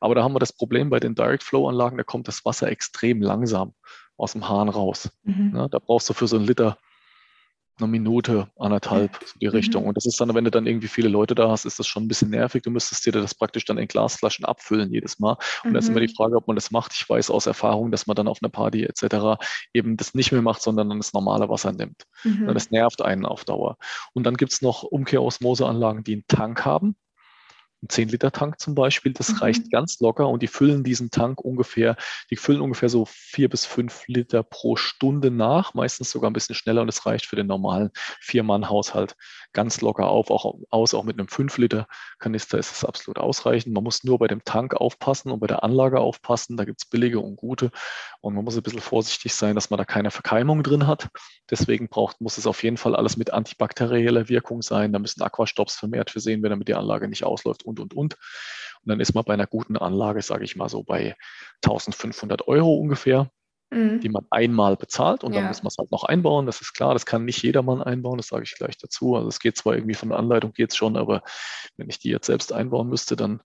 Speaker 2: Aber da haben wir das Problem bei den Direct Flow Anlagen, da kommt das Wasser extrem langsam aus dem Hahn raus. Mhm. Ja, da brauchst du für so einen Liter eine Minute, anderthalb, so die Richtung. Mhm. Und das ist dann, wenn du dann irgendwie viele Leute da hast, ist das schon ein bisschen nervig. Du müsstest dir das praktisch dann in Glasflaschen abfüllen jedes Mal. Und mhm. da ist immer die mhm. Frage, ob man das macht. Ich weiß aus Erfahrung, dass man dann auf einer Party etc. eben das nicht mehr macht, sondern dann das normale Wasser nimmt. Mhm. Das nervt einen auf Dauer. Und dann gibt es noch Umkehrosmoseanlagen, die einen Tank haben ein 10-Liter-Tank zum Beispiel, das mhm. reicht ganz locker und die füllen diesen Tank ungefähr, die füllen ungefähr so vier bis fünf Liter pro Stunde nach, meistens sogar ein bisschen schneller und es reicht für den normalen Vier-Mann-Haushalt ganz locker auf, auch aus, auch mit einem 5-Liter-Kanister ist es absolut ausreichend. Man muss nur bei dem Tank aufpassen und bei der Anlage aufpassen, da gibt es billige und gute und man muss ein bisschen vorsichtig sein, dass man da keine Verkeimung drin hat. Deswegen braucht, muss es auf jeden Fall alles mit antibakterieller Wirkung sein, da müssen Aquastops vermehrt versehen werden, damit die Anlage nicht ausläuft und, und, und. Und dann ist man bei einer guten Anlage, sage ich mal so, bei 1500 Euro ungefähr, mhm. die man einmal bezahlt und ja. dann muss man es halt noch einbauen. Das ist klar, das kann nicht jedermann einbauen, das sage ich gleich dazu. Also es geht zwar irgendwie von der Anleitung, geht es schon, aber wenn ich die jetzt selbst einbauen müsste, dann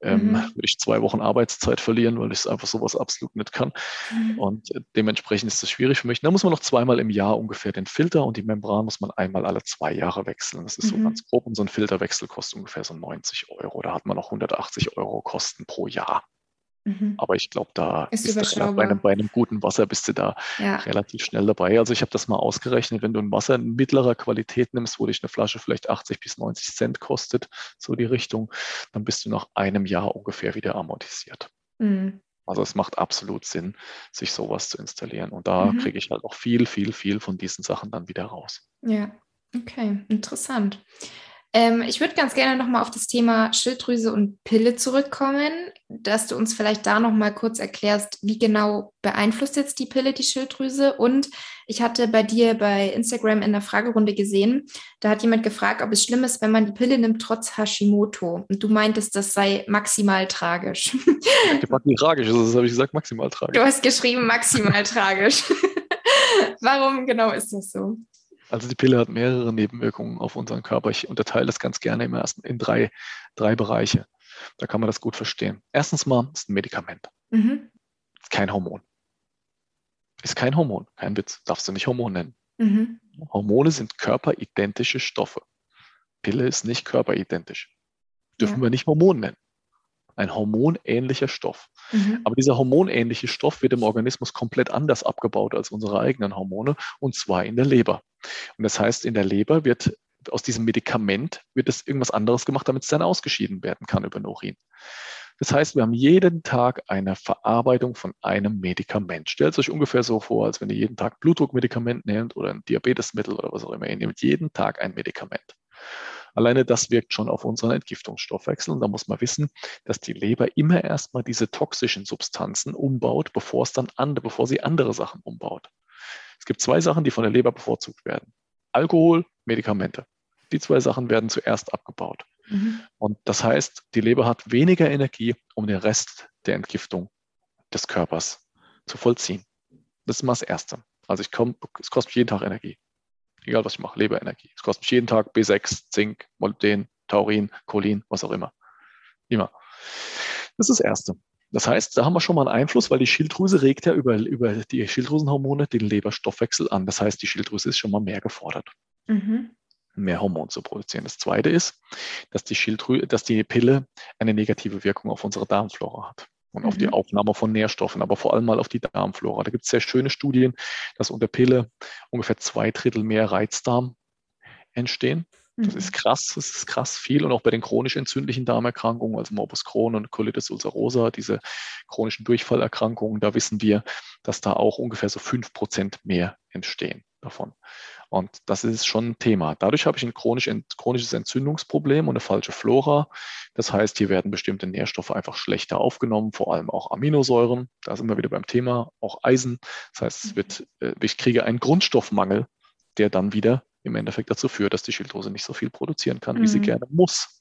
Speaker 2: ähm, mhm. würde ich zwei Wochen Arbeitszeit verlieren, weil ich einfach sowas absolut nicht kann. Mhm. Und dementsprechend ist das schwierig für mich. Da muss man noch zweimal im Jahr ungefähr den Filter und die Membran muss man einmal alle zwei Jahre wechseln. Das ist mhm. so ganz grob und so ein Filterwechsel kostet ungefähr so 90 Euro. Da hat man noch 180 Euro Kosten pro Jahr. Mhm. Aber ich glaube, da ist, ist bei, einem, bei einem guten Wasser bist du da ja. relativ schnell dabei. Also ich habe das mal ausgerechnet, wenn du ein Wasser in mittlerer Qualität nimmst, wo dich eine Flasche vielleicht 80 bis 90 Cent kostet, so die Richtung, dann bist du nach einem Jahr ungefähr wieder amortisiert. Mhm. Also es macht absolut Sinn, sich sowas zu installieren. Und da mhm. kriege ich halt auch viel, viel, viel von diesen Sachen dann wieder raus.
Speaker 1: Ja, okay, interessant. Ähm, ich würde ganz gerne nochmal auf das Thema Schilddrüse und Pille zurückkommen, dass du uns vielleicht da nochmal kurz erklärst, wie genau beeinflusst jetzt die Pille die Schilddrüse. Und ich hatte bei dir bei Instagram in der Fragerunde gesehen, da hat jemand gefragt, ob es schlimm ist, wenn man die Pille nimmt trotz Hashimoto. Und du meintest, das sei maximal tragisch.
Speaker 2: Maximal tragisch, das habe ich gesagt, maximal tragisch.
Speaker 1: Du hast geschrieben, maximal tragisch. <laughs> Warum genau ist das so?
Speaker 2: Also die Pille hat mehrere Nebenwirkungen auf unseren Körper. Ich unterteile das ganz gerne immer erst in drei, drei Bereiche. Da kann man das gut verstehen. Erstens mal ist ein Medikament. Mhm. Ist kein Hormon. Ist kein Hormon, kein Witz. Darfst du nicht Hormon nennen. Mhm. Hormone sind körperidentische Stoffe. Pille ist nicht körperidentisch. Dürfen ja. wir nicht Hormon nennen. Ein hormonähnlicher Stoff. Mhm. Aber dieser hormonähnliche Stoff wird im Organismus komplett anders abgebaut als unsere eigenen Hormone, und zwar in der Leber. Und das heißt, in der Leber wird aus diesem Medikament wird es irgendwas anderes gemacht, damit es dann ausgeschieden werden kann über den Urin. Das heißt, wir haben jeden Tag eine Verarbeitung von einem Medikament. Stellt euch ungefähr so vor, als wenn ihr jeden Tag Blutdruckmedikament nehmt oder ein Diabetesmittel oder was auch immer. Ihr nehmt jeden Tag ein Medikament. Alleine das wirkt schon auf unseren Entgiftungsstoffwechsel. Und da muss man wissen, dass die Leber immer erstmal diese toxischen Substanzen umbaut, bevor es dann andere, bevor sie andere Sachen umbaut. Es gibt zwei Sachen, die von der Leber bevorzugt werden. Alkohol, Medikamente. Die zwei Sachen werden zuerst abgebaut. Mhm. Und das heißt, die Leber hat weniger Energie, um den Rest der Entgiftung des Körpers zu vollziehen. Das ist mal das Erste. Also ich komm, es kostet jeden Tag Energie. Egal was ich mache, Leberenergie. Es kostet mich jeden Tag B6, Zink, Molybden, Taurin, Cholin, was auch immer. Immer. Das ist das Erste. Das heißt, da haben wir schon mal einen Einfluss, weil die Schilddrüse regt ja über, über die Schilddrüsenhormone den Leberstoffwechsel an. Das heißt, die Schilddrüse ist schon mal mehr gefordert, mhm. mehr Hormon zu produzieren. Das Zweite ist, dass die, Schilddrüse, dass die Pille eine negative Wirkung auf unsere Darmflora hat und mhm. auf die mhm. Aufnahme von Nährstoffen, aber vor allem mal auf die Darmflora. Da gibt es sehr schöne Studien, dass unter Pille ungefähr zwei Drittel mehr Reizdarm entstehen. Das ist mhm. krass, das ist krass viel. Und auch bei den chronisch entzündlichen Darmerkrankungen, also Morbus Crohn und Colitis ulcerosa, diese chronischen Durchfallerkrankungen, da wissen wir, dass da auch ungefähr so fünf Prozent mehr entstehen davon. Und das ist schon ein Thema. Dadurch habe ich ein chronisch, chronisches Entzündungsproblem und eine falsche Flora. Das heißt, hier werden bestimmte Nährstoffe einfach schlechter aufgenommen, vor allem auch Aminosäuren. Da sind wir wieder beim Thema, auch Eisen. Das heißt, es wird, äh, ich kriege einen Grundstoffmangel, der dann wieder im Endeffekt dazu führt, dass die Schilddrüse nicht so viel produzieren kann, mhm. wie sie mhm. gerne muss.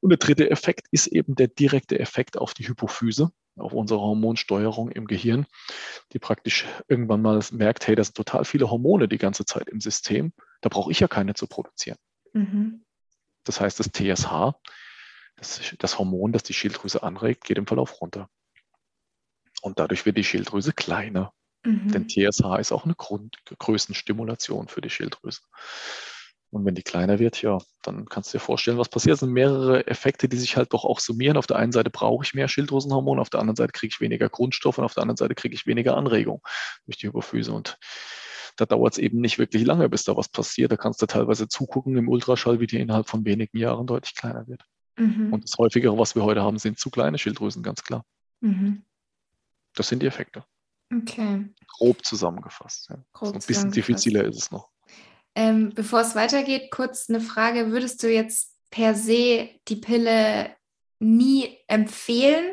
Speaker 2: Und der dritte Effekt ist eben der direkte Effekt auf die Hypophyse, auf unsere Hormonsteuerung im Gehirn, die praktisch irgendwann mal merkt, hey, da sind total viele Hormone die ganze Zeit im System, da brauche ich ja keine zu produzieren. Mhm. Das heißt, das TSH, das, das Hormon, das die Schilddrüse anregt, geht im Verlauf runter. Und dadurch wird die Schilddrüse kleiner. Mhm. Denn TSH ist auch eine Grund Größenstimulation für die Schilddrüse. Und wenn die kleiner wird, ja, dann kannst du dir vorstellen, was passiert. Es sind mehrere Effekte, die sich halt doch auch summieren. Auf der einen Seite brauche ich mehr Schilddrüsenhormone, auf der anderen Seite kriege ich weniger Grundstoffe und auf der anderen Seite kriege ich weniger Anregung durch die Hypophyse. Und da dauert es eben nicht wirklich lange, bis da was passiert. Da kannst du teilweise zugucken im Ultraschall, wie die innerhalb von wenigen Jahren deutlich kleiner wird. Mhm. Und das häufigere, was wir heute haben, sind zu kleine Schilddrüsen, ganz klar. Mhm. Das sind die Effekte.
Speaker 1: Okay.
Speaker 2: Grob zusammengefasst. Ja. Grob so ein bisschen diffiziler ist es noch.
Speaker 1: Ähm, bevor es weitergeht, kurz eine Frage. Würdest du jetzt per se die Pille nie empfehlen?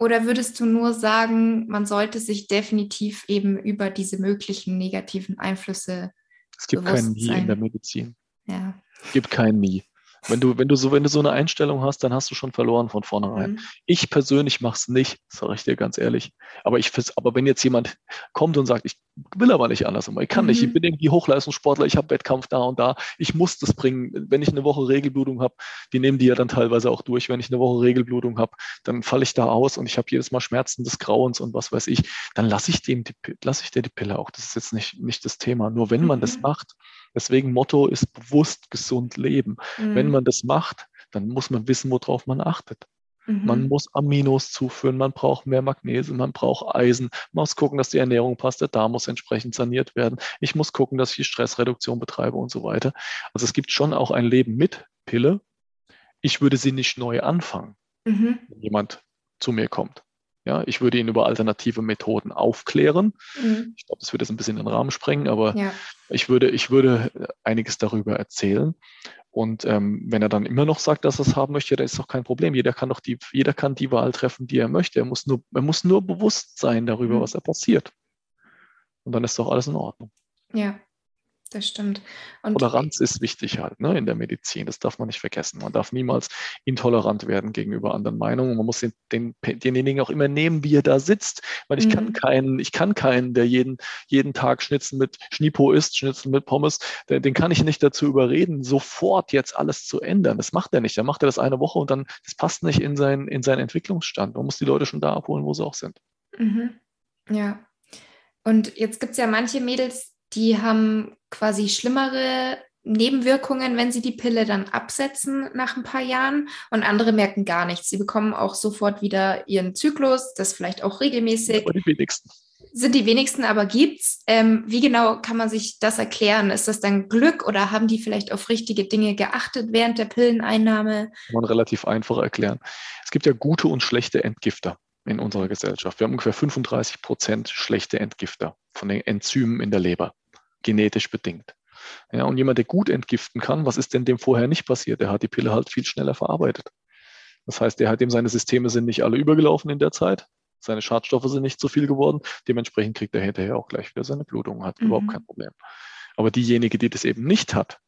Speaker 1: Oder würdest du nur sagen, man sollte sich definitiv eben über diese möglichen negativen Einflüsse
Speaker 2: Es gibt kein Nie in der Medizin.
Speaker 1: Ja.
Speaker 2: Es gibt kein Nie. Wenn du, wenn du so, wenn du so eine Einstellung hast, dann hast du schon verloren von vornherein. Mhm. Ich persönlich mache es nicht, sage ich dir ganz ehrlich. Aber ich, aber wenn jetzt jemand kommt und sagt, ich will aber nicht anders, ich kann mhm. nicht, ich mhm. bin irgendwie Hochleistungssportler, ich habe Wettkampf da und da, ich muss das bringen. Wenn ich eine Woche Regelblutung habe, die nehmen die ja dann teilweise auch durch. Wenn ich eine Woche Regelblutung habe, dann falle ich da aus und ich habe jedes Mal Schmerzen des Grauens und was weiß ich. Dann lasse ich dem, lasse ich dir die Pille auch. Das ist jetzt nicht, nicht das Thema. Nur wenn man mhm. das macht, Deswegen Motto ist bewusst gesund leben. Mhm. Wenn man das macht, dann muss man wissen, worauf man achtet. Mhm. Man muss Aminos zuführen, man braucht mehr Magnesium, man braucht Eisen, man muss gucken, dass die Ernährung passt, der Darm muss entsprechend saniert werden. Ich muss gucken, dass ich die Stressreduktion betreibe und so weiter. Also es gibt schon auch ein Leben mit Pille. Ich würde sie nicht neu anfangen, mhm. wenn jemand zu mir kommt. Ja, ich würde ihn über alternative Methoden aufklären. Mhm. Ich glaube, das würde jetzt ein bisschen den Rahmen sprengen, aber ja. ich, würde, ich würde einiges darüber erzählen. Und ähm, wenn er dann immer noch sagt, dass er es haben möchte, dann ist doch kein Problem. Jeder kann doch die, jeder kann die Wahl treffen, die er möchte. Er muss nur, er muss nur bewusst sein darüber, mhm. was er passiert. Und dann ist doch alles in Ordnung.
Speaker 1: Ja, das stimmt.
Speaker 2: Und Toleranz ist wichtig halt ne, in der Medizin. Das darf man nicht vergessen. Man darf niemals intolerant werden gegenüber anderen Meinungen. Man muss den, den, denjenigen auch immer nehmen, wie er da sitzt. Weil ich mhm. kann keinen, ich kann keinen, der jeden, jeden Tag Schnitzel mit Schnipo isst, Schnitzel mit Pommes, den, den kann ich nicht dazu überreden, sofort jetzt alles zu ändern. Das macht er nicht. Dann macht er das eine Woche und dann, das passt nicht in, sein, in seinen Entwicklungsstand. Man muss die Leute schon da abholen, wo sie auch sind.
Speaker 1: Mhm. Ja. Und jetzt gibt es ja manche Mädels, die haben quasi schlimmere Nebenwirkungen, wenn sie die Pille dann absetzen nach ein paar Jahren und andere merken gar nichts. Sie bekommen auch sofort wieder ihren Zyklus, das vielleicht auch regelmäßig.
Speaker 2: Aber die wenigsten.
Speaker 1: Sind die wenigsten, aber gibt's. Ähm, wie genau kann man sich das erklären? Ist das dann Glück oder haben die vielleicht auf richtige Dinge geachtet während der Pilleneinnahme?
Speaker 2: Kann man relativ einfach erklären. Es gibt ja gute und schlechte Entgifter in unserer Gesellschaft. Wir haben ungefähr 35 Prozent schlechte Entgifter von den Enzymen in der Leber genetisch bedingt. Ja, und jemand, der gut entgiften kann, was ist denn dem vorher nicht passiert? Der hat die Pille halt viel schneller verarbeitet. Das heißt, der hat dem seine Systeme sind nicht alle übergelaufen in der Zeit. Seine Schadstoffe sind nicht zu viel geworden. Dementsprechend kriegt er hinterher auch gleich wieder seine Blutung, hat mhm. überhaupt kein Problem. Aber diejenige, die das eben nicht hat,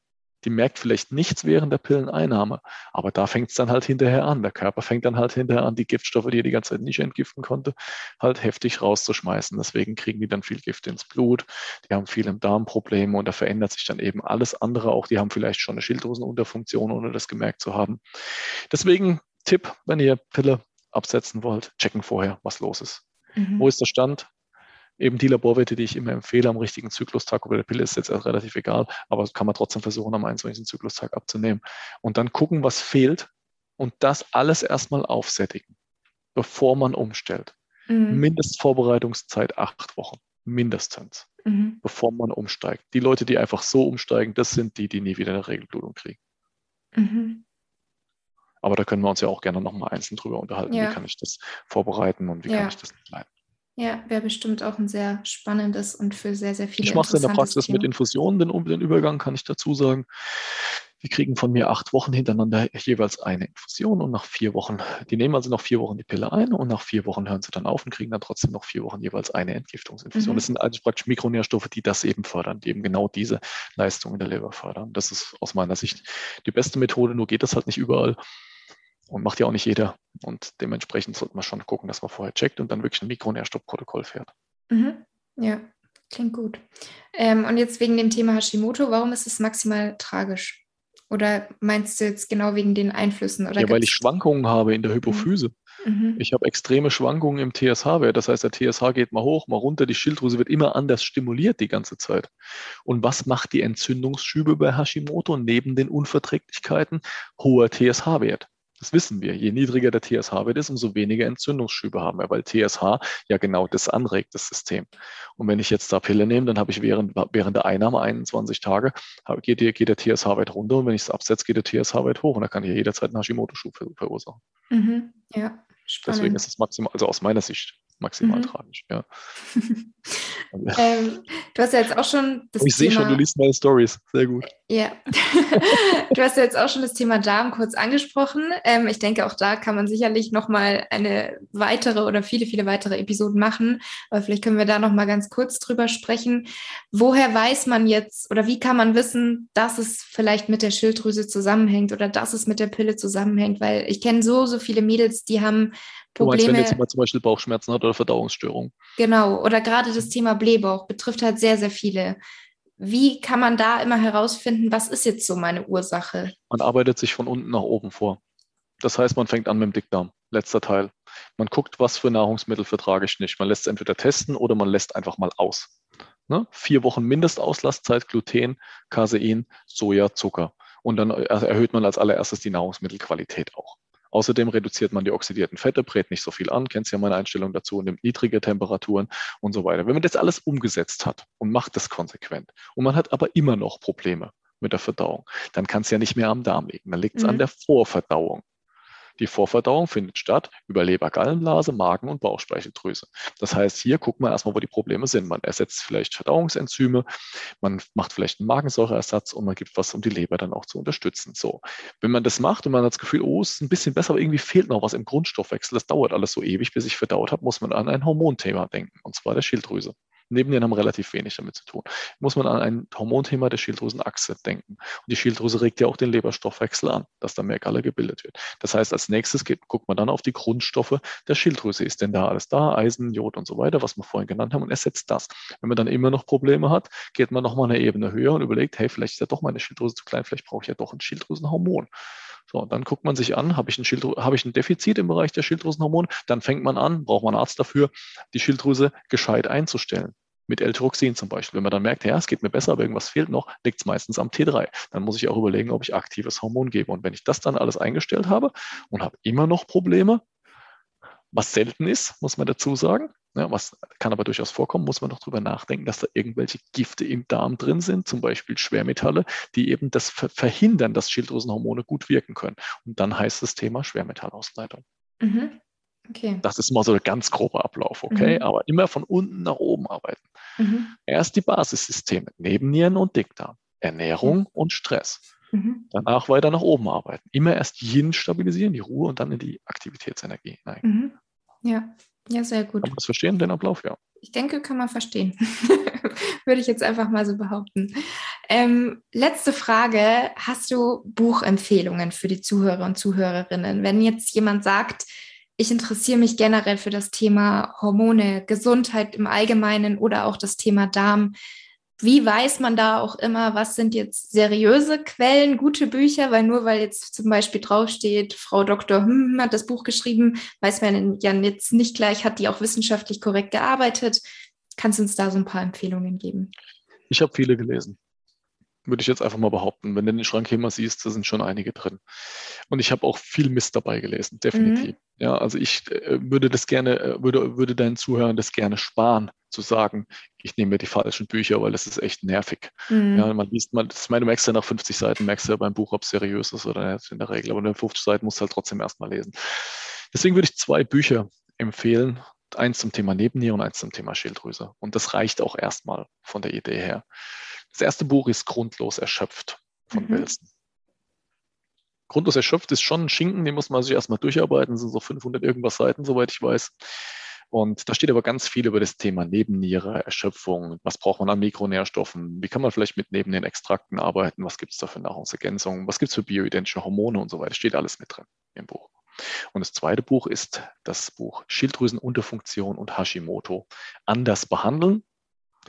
Speaker 2: die merkt vielleicht nichts während der Pilleneinnahme, aber da fängt es dann halt hinterher an. Der Körper fängt dann halt hinterher an, die Giftstoffe, die er die ganze Zeit nicht entgiften konnte, halt heftig rauszuschmeißen. Deswegen kriegen die dann viel Gift ins Blut, die haben viel im Darm Probleme und da verändert sich dann eben alles andere auch. Die haben vielleicht schon eine Schilddrüsenunterfunktion, ohne das gemerkt zu haben. Deswegen Tipp, wenn ihr Pille absetzen wollt, checken vorher, was los ist. Mhm. Wo ist der Stand? Eben die Laborwerte, die ich immer empfehle am richtigen Zyklustag oder der Pille ist jetzt relativ egal, aber kann man trotzdem versuchen, am 21. Zyklustag abzunehmen. Und dann gucken, was fehlt und das alles erstmal aufsättigen, bevor man umstellt. Mhm. Mindestvorbereitungszeit acht Wochen, mindestens, mhm. bevor man umsteigt. Die Leute, die einfach so umsteigen, das sind die, die nie wieder eine Regelblutung kriegen. Mhm. Aber da können wir uns ja auch gerne nochmal einzeln drüber unterhalten. Ja. Wie kann ich das vorbereiten und wie ja. kann ich das leiten?
Speaker 1: Ja, wäre bestimmt auch ein sehr spannendes und für sehr, sehr viele.
Speaker 2: Ich mache es in der Praxis Thema. mit Infusionen, den, den Übergang kann ich dazu sagen. Die kriegen von mir acht Wochen hintereinander jeweils eine Infusion und nach vier Wochen, die nehmen also noch vier Wochen die Pille ein und nach vier Wochen hören sie dann auf und kriegen dann trotzdem noch vier Wochen jeweils eine Entgiftungsinfusion. Mhm. Das sind also praktisch Mikronährstoffe, die das eben fördern, die eben genau diese Leistung in der Leber fördern. Das ist aus meiner Sicht die beste Methode, nur geht das halt nicht überall. Und macht ja auch nicht jeder. Und dementsprechend sollte man schon gucken, dass man vorher checkt und dann wirklich ein Mikronährstoffprotokoll fährt.
Speaker 1: Mhm. Ja, klingt gut. Ähm, und jetzt wegen dem Thema Hashimoto, warum ist es maximal tragisch? Oder meinst du jetzt genau wegen den Einflüssen? Oder
Speaker 2: ja, weil ich Schwankungen habe in der Hypophyse. Mhm. Ich habe extreme Schwankungen im TSH-Wert. Das heißt, der TSH geht mal hoch, mal runter. Die Schilddrüse wird immer anders stimuliert die ganze Zeit. Und was macht die Entzündungsschübe bei Hashimoto neben den Unverträglichkeiten? Hoher TSH-Wert. Das wissen wir. Je niedriger der TSH-Wert ist, umso weniger Entzündungsschübe haben wir, weil TSH ja genau das anregt, das System. Und wenn ich jetzt da Pille nehme, dann habe ich während, während der Einnahme 21 Tage, geht, geht der TSH-Wert runter und wenn ich es absetze, geht der TSH-Wert hoch und dann kann ich ja jederzeit einen Hashimoto-Schub verursachen.
Speaker 1: Mhm. Ja, spannend.
Speaker 2: Deswegen ist es maximal, also aus meiner Sicht maximal mhm. tragisch. Ja. <laughs>
Speaker 1: ähm, du hast ja jetzt auch schon
Speaker 2: das Ich sehe schon, du liest meine Stories. Sehr gut.
Speaker 1: Ja, <laughs> du hast ja jetzt auch schon das Thema Darm kurz angesprochen. Ähm, ich denke, auch da kann man sicherlich nochmal eine weitere oder viele, viele weitere Episoden machen. Aber vielleicht können wir da nochmal ganz kurz drüber sprechen. Woher weiß man jetzt oder wie kann man wissen, dass es vielleicht mit der Schilddrüse zusammenhängt oder dass es mit der Pille zusammenhängt? Weil ich kenne so, so viele Mädels, die haben Probleme. Du meinst, wenn
Speaker 2: jetzt jemand zum Beispiel Bauchschmerzen hat oder Verdauungsstörungen.
Speaker 1: Genau, oder gerade das Thema Blähbauch betrifft halt sehr, sehr viele wie kann man da immer herausfinden, was ist jetzt so meine Ursache?
Speaker 2: Man arbeitet sich von unten nach oben vor. Das heißt, man fängt an mit dem Dickdarm, letzter Teil. Man guckt, was für Nahrungsmittel vertrage ich nicht. Man lässt es entweder testen oder man lässt einfach mal aus. Ne? Vier Wochen Mindestauslastzeit, Gluten, Casein, Soja, Zucker. Und dann erhöht man als allererstes die Nahrungsmittelqualität auch. Außerdem reduziert man die oxidierten Fette, brät nicht so viel an, kennst ja meine Einstellung dazu, nimmt niedrige Temperaturen und so weiter. Wenn man das alles umgesetzt hat und macht das konsequent und man hat aber immer noch Probleme mit der Verdauung, dann kann es ja nicht mehr am Darm liegen. Dann liegt es mhm. an der Vorverdauung. Die Vorverdauung findet statt über Leber, Gallenblase, Magen und Bauchspeicheldrüse. Das heißt, hier guckt man erstmal, wo die Probleme sind. Man ersetzt vielleicht Verdauungsenzyme, man macht vielleicht einen Magensäureersatz und man gibt was, um die Leber dann auch zu unterstützen. So, wenn man das macht und man hat das Gefühl, oh, es ist ein bisschen besser, aber irgendwie fehlt noch was im Grundstoffwechsel, das dauert alles so ewig, bis ich verdaut habe, muss man an ein Hormonthema denken, und zwar der Schilddrüse. Nebennieren haben relativ wenig damit zu tun. Muss man an ein Hormonthema der Schilddrüsenachse denken. Und die Schilddrüse regt ja auch den Leberstoffwechsel an, dass da mehr Galle gebildet wird. Das heißt, als nächstes geht, guckt man dann auf die Grundstoffe der Schilddrüse. Ist denn da alles da? Eisen, Jod und so weiter, was wir vorhin genannt haben, und ersetzt das. Wenn man dann immer noch Probleme hat, geht man nochmal eine Ebene höher und überlegt, hey, vielleicht ist ja doch meine Schilddrüse zu klein, vielleicht brauche ich ja doch ein Schilddrüsenhormon. So, dann guckt man sich an, habe ich, ein habe ich ein Defizit im Bereich der Schilddrüsenhormone? Dann fängt man an, braucht man einen Arzt dafür, die Schilddrüse gescheit einzustellen mit L-Tyroxin zum Beispiel. Wenn man dann merkt, ja, es geht mir besser, aber irgendwas fehlt noch, liegt es meistens am T3. Dann muss ich auch überlegen, ob ich aktives Hormon gebe. Und wenn ich das dann alles eingestellt habe und habe immer noch Probleme, was selten ist, muss man dazu sagen, ja, was kann aber durchaus vorkommen, muss man noch drüber nachdenken, dass da irgendwelche Gifte im Darm drin sind, zum Beispiel Schwermetalle, die eben das verhindern, dass Schilddrüsenhormone gut wirken können. Und dann heißt das Thema Schwermetallausleitung. Mhm. Okay. Das ist mal so ein ganz grober Ablauf, okay? Mhm. Aber immer von unten nach oben arbeiten. Mhm. Erst die Basissysteme, Nebennieren und Dickdarm, Ernährung und Stress. Mhm. Danach weiter nach oben arbeiten. Immer erst Yin stabilisieren, die Ruhe und dann in die Aktivitätsenergie.
Speaker 1: Mhm. Ja, ja, sehr gut.
Speaker 2: Kann man das verstehen, den Ablauf? Ja.
Speaker 1: Ich denke, kann man verstehen. <laughs> Würde ich jetzt einfach mal so behaupten. Ähm, letzte Frage. Hast du Buchempfehlungen für die Zuhörer und Zuhörerinnen? Wenn jetzt jemand sagt, ich interessiere mich generell für das Thema Hormone, Gesundheit im Allgemeinen oder auch das Thema Darm. Wie weiß man da auch immer, was sind jetzt seriöse Quellen, gute Bücher? Weil nur weil jetzt zum Beispiel draufsteht, Frau Dr. Hm hat das Buch geschrieben, weiß man ja jetzt nicht gleich, hat die auch wissenschaftlich korrekt gearbeitet. Kannst du uns da so ein paar Empfehlungen geben?
Speaker 2: Ich habe viele gelesen würde ich jetzt einfach mal behaupten. Wenn du den Schrank hier mal siehst, da sind schon einige drin. Und ich habe auch viel Mist dabei gelesen, definitiv. Mhm. Ja, also ich äh, würde das gerne, äh, würde, würde deinen Zuhörern das gerne sparen, zu sagen, ich nehme mir die falschen Bücher, weil das ist echt nervig. Mhm. Ja, man liest mal, das, meine, du merkst ja nach 50 Seiten, merkst du ja beim Buch, ob es seriös ist oder nicht in der Regel. Aber nach 50 Seiten musst du halt trotzdem erstmal lesen. Deswegen würde ich zwei Bücher empfehlen. Eins zum Thema Nebenniere und eins zum Thema Schilddrüse. Und das reicht auch erstmal von der Idee her. Das erste Buch ist Grundlos erschöpft von mhm. Wilson. Grundlos erschöpft ist schon ein Schinken, den muss man sich erstmal durcharbeiten, das sind so 500 irgendwas Seiten, soweit ich weiß. Und da steht aber ganz viel über das Thema Nebenniere, Erschöpfung, was braucht man an Mikronährstoffen, wie kann man vielleicht mit neben den Extrakten arbeiten, was gibt es da für Nahrungsergänzungen, was gibt es für bioidentische Hormone und so weiter, steht alles mit drin im Buch. Und das zweite Buch ist das Buch Schilddrüsenunterfunktion und Hashimoto. Anders behandeln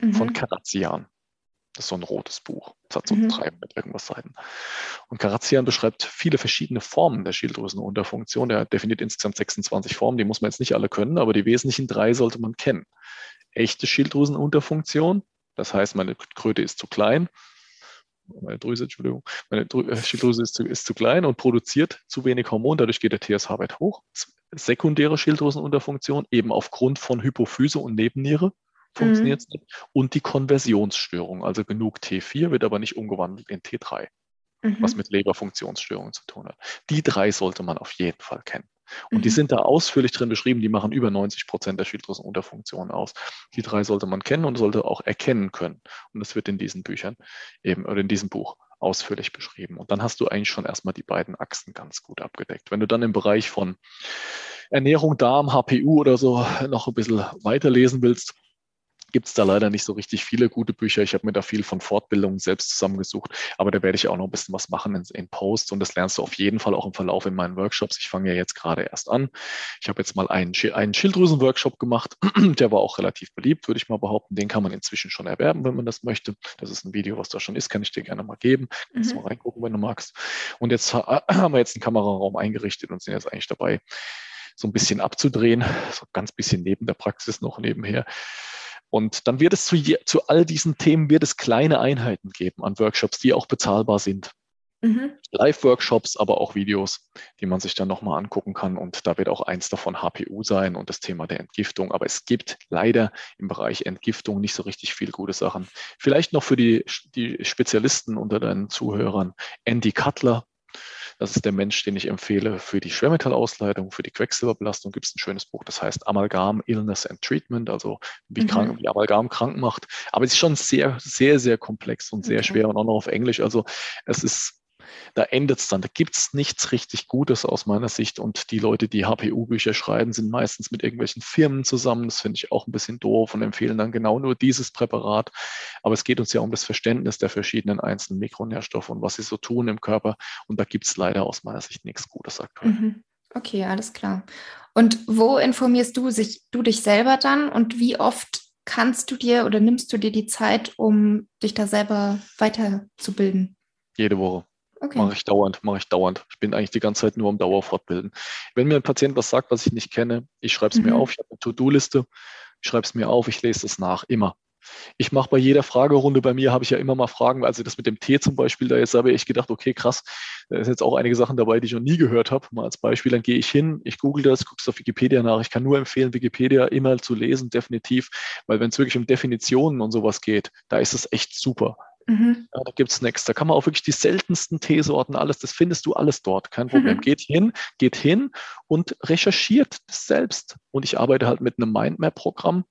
Speaker 2: mhm. von Karazian. Das ist so ein rotes Buch. Das hat so mhm. drei mit irgendwas Seiten. Und Karazian beschreibt viele verschiedene Formen der Schilddrüsenunterfunktion. Er definiert insgesamt 26 Formen, die muss man jetzt nicht alle können, aber die wesentlichen drei sollte man kennen. Echte Schilddrüsenunterfunktion, das heißt, meine Kröte ist zu klein, meine Drüse, Entschuldigung, meine äh, Schilddrüse ist zu, ist zu klein und produziert zu wenig Hormon, dadurch geht der TSH-Wert hoch. Sekundäre Schilddrüsenunterfunktion, eben aufgrund von Hypophyse und Nebenniere, funktioniert es mhm. nicht. Und die Konversionsstörung, also genug T4 wird aber nicht umgewandelt in T3, mhm. was mit Leberfunktionsstörungen zu tun hat. Die drei sollte man auf jeden Fall kennen. Und mhm. die sind da ausführlich drin beschrieben, die machen über 90 Prozent der Schilddrüsenunterfunktion aus. Die drei sollte man kennen und sollte auch erkennen können. Und das wird in diesen Büchern eben oder in diesem Buch ausführlich beschrieben. Und dann hast du eigentlich schon erstmal die beiden Achsen ganz gut abgedeckt. Wenn du dann im Bereich von Ernährung, Darm, HPU oder so noch ein bisschen weiterlesen willst, gibt es da leider nicht so richtig viele gute Bücher. Ich habe mir da viel von Fortbildungen selbst zusammengesucht, aber da werde ich auch noch ein bisschen was machen in, in Posts und das lernst du auf jeden Fall auch im Verlauf in meinen Workshops. Ich fange ja jetzt gerade erst an. Ich habe jetzt mal einen, einen Schilddrüsen-Workshop gemacht, <clears throat> der war auch relativ beliebt, würde ich mal behaupten. Den kann man inzwischen schon erwerben, wenn man das möchte. Das ist ein Video, was da schon ist, kann ich dir gerne mal geben. Kannst mhm. mal reingucken, wenn du magst. Und jetzt <clears throat> haben wir jetzt einen Kameraraum eingerichtet und sind jetzt eigentlich dabei, so ein bisschen abzudrehen, so ganz bisschen neben der Praxis noch nebenher. Und dann wird es zu, zu all diesen Themen wird es kleine Einheiten geben an Workshops, die auch bezahlbar sind. Mhm. Live-Workshops, aber auch Videos, die man sich dann nochmal angucken kann. Und da wird auch eins davon HPU sein und das Thema der Entgiftung. Aber es gibt leider im Bereich Entgiftung nicht so richtig viele gute Sachen. Vielleicht noch für die, die Spezialisten unter deinen Zuhörern. Andy Cutler, das ist der Mensch, den ich empfehle für die Schwermetallausleitung, für die Quecksilberbelastung. Gibt es ein schönes Buch, das heißt Amalgam, Illness and Treatment, also wie, mhm. krank, wie Amalgam krank macht. Aber es ist schon sehr, sehr, sehr komplex und sehr okay. schwer und auch noch auf Englisch. Also es ist da endet es dann. Da gibt es nichts richtig Gutes aus meiner Sicht. Und die Leute, die HPU-Bücher schreiben, sind meistens mit irgendwelchen Firmen zusammen. Das finde ich auch ein bisschen doof und empfehlen dann genau nur dieses Präparat. Aber es geht uns ja um das Verständnis der verschiedenen einzelnen Mikronährstoffe und was sie so tun im Körper. Und da gibt es leider aus meiner Sicht nichts Gutes aktuell. Mhm.
Speaker 1: Okay, alles klar. Und wo informierst du, sich, du dich selber dann und wie oft kannst du dir oder nimmst du dir die Zeit, um dich da selber weiterzubilden?
Speaker 2: Jede Woche. Okay. Mache ich dauernd, mache ich dauernd. Ich bin eigentlich die ganze Zeit nur am Dauerfortbilden. Wenn mir ein Patient was sagt, was ich nicht kenne, ich schreibe es mhm. mir auf, ich habe eine To-Do-Liste, ich schreibe es mir auf, ich lese es nach, immer. Ich mache bei jeder Fragerunde, bei mir habe ich ja immer mal Fragen, also das mit dem Tee zum Beispiel, da jetzt habe ich gedacht, okay, krass, da ist jetzt auch einige Sachen dabei, die ich noch nie gehört habe. Mal als Beispiel, dann gehe ich hin, ich google das, gucke es auf Wikipedia nach. Ich kann nur empfehlen, Wikipedia immer zu lesen, definitiv, weil wenn es wirklich um Definitionen und sowas geht, da ist es echt super. Mhm. Ja, da gibt es nichts. Da kann man auch wirklich die seltensten Teesorten, alles, das findest du alles dort. Kein Problem. Mhm. Geht hin, geht hin und recherchiert das selbst. Und ich arbeite halt mit einem Mindmap-Programm.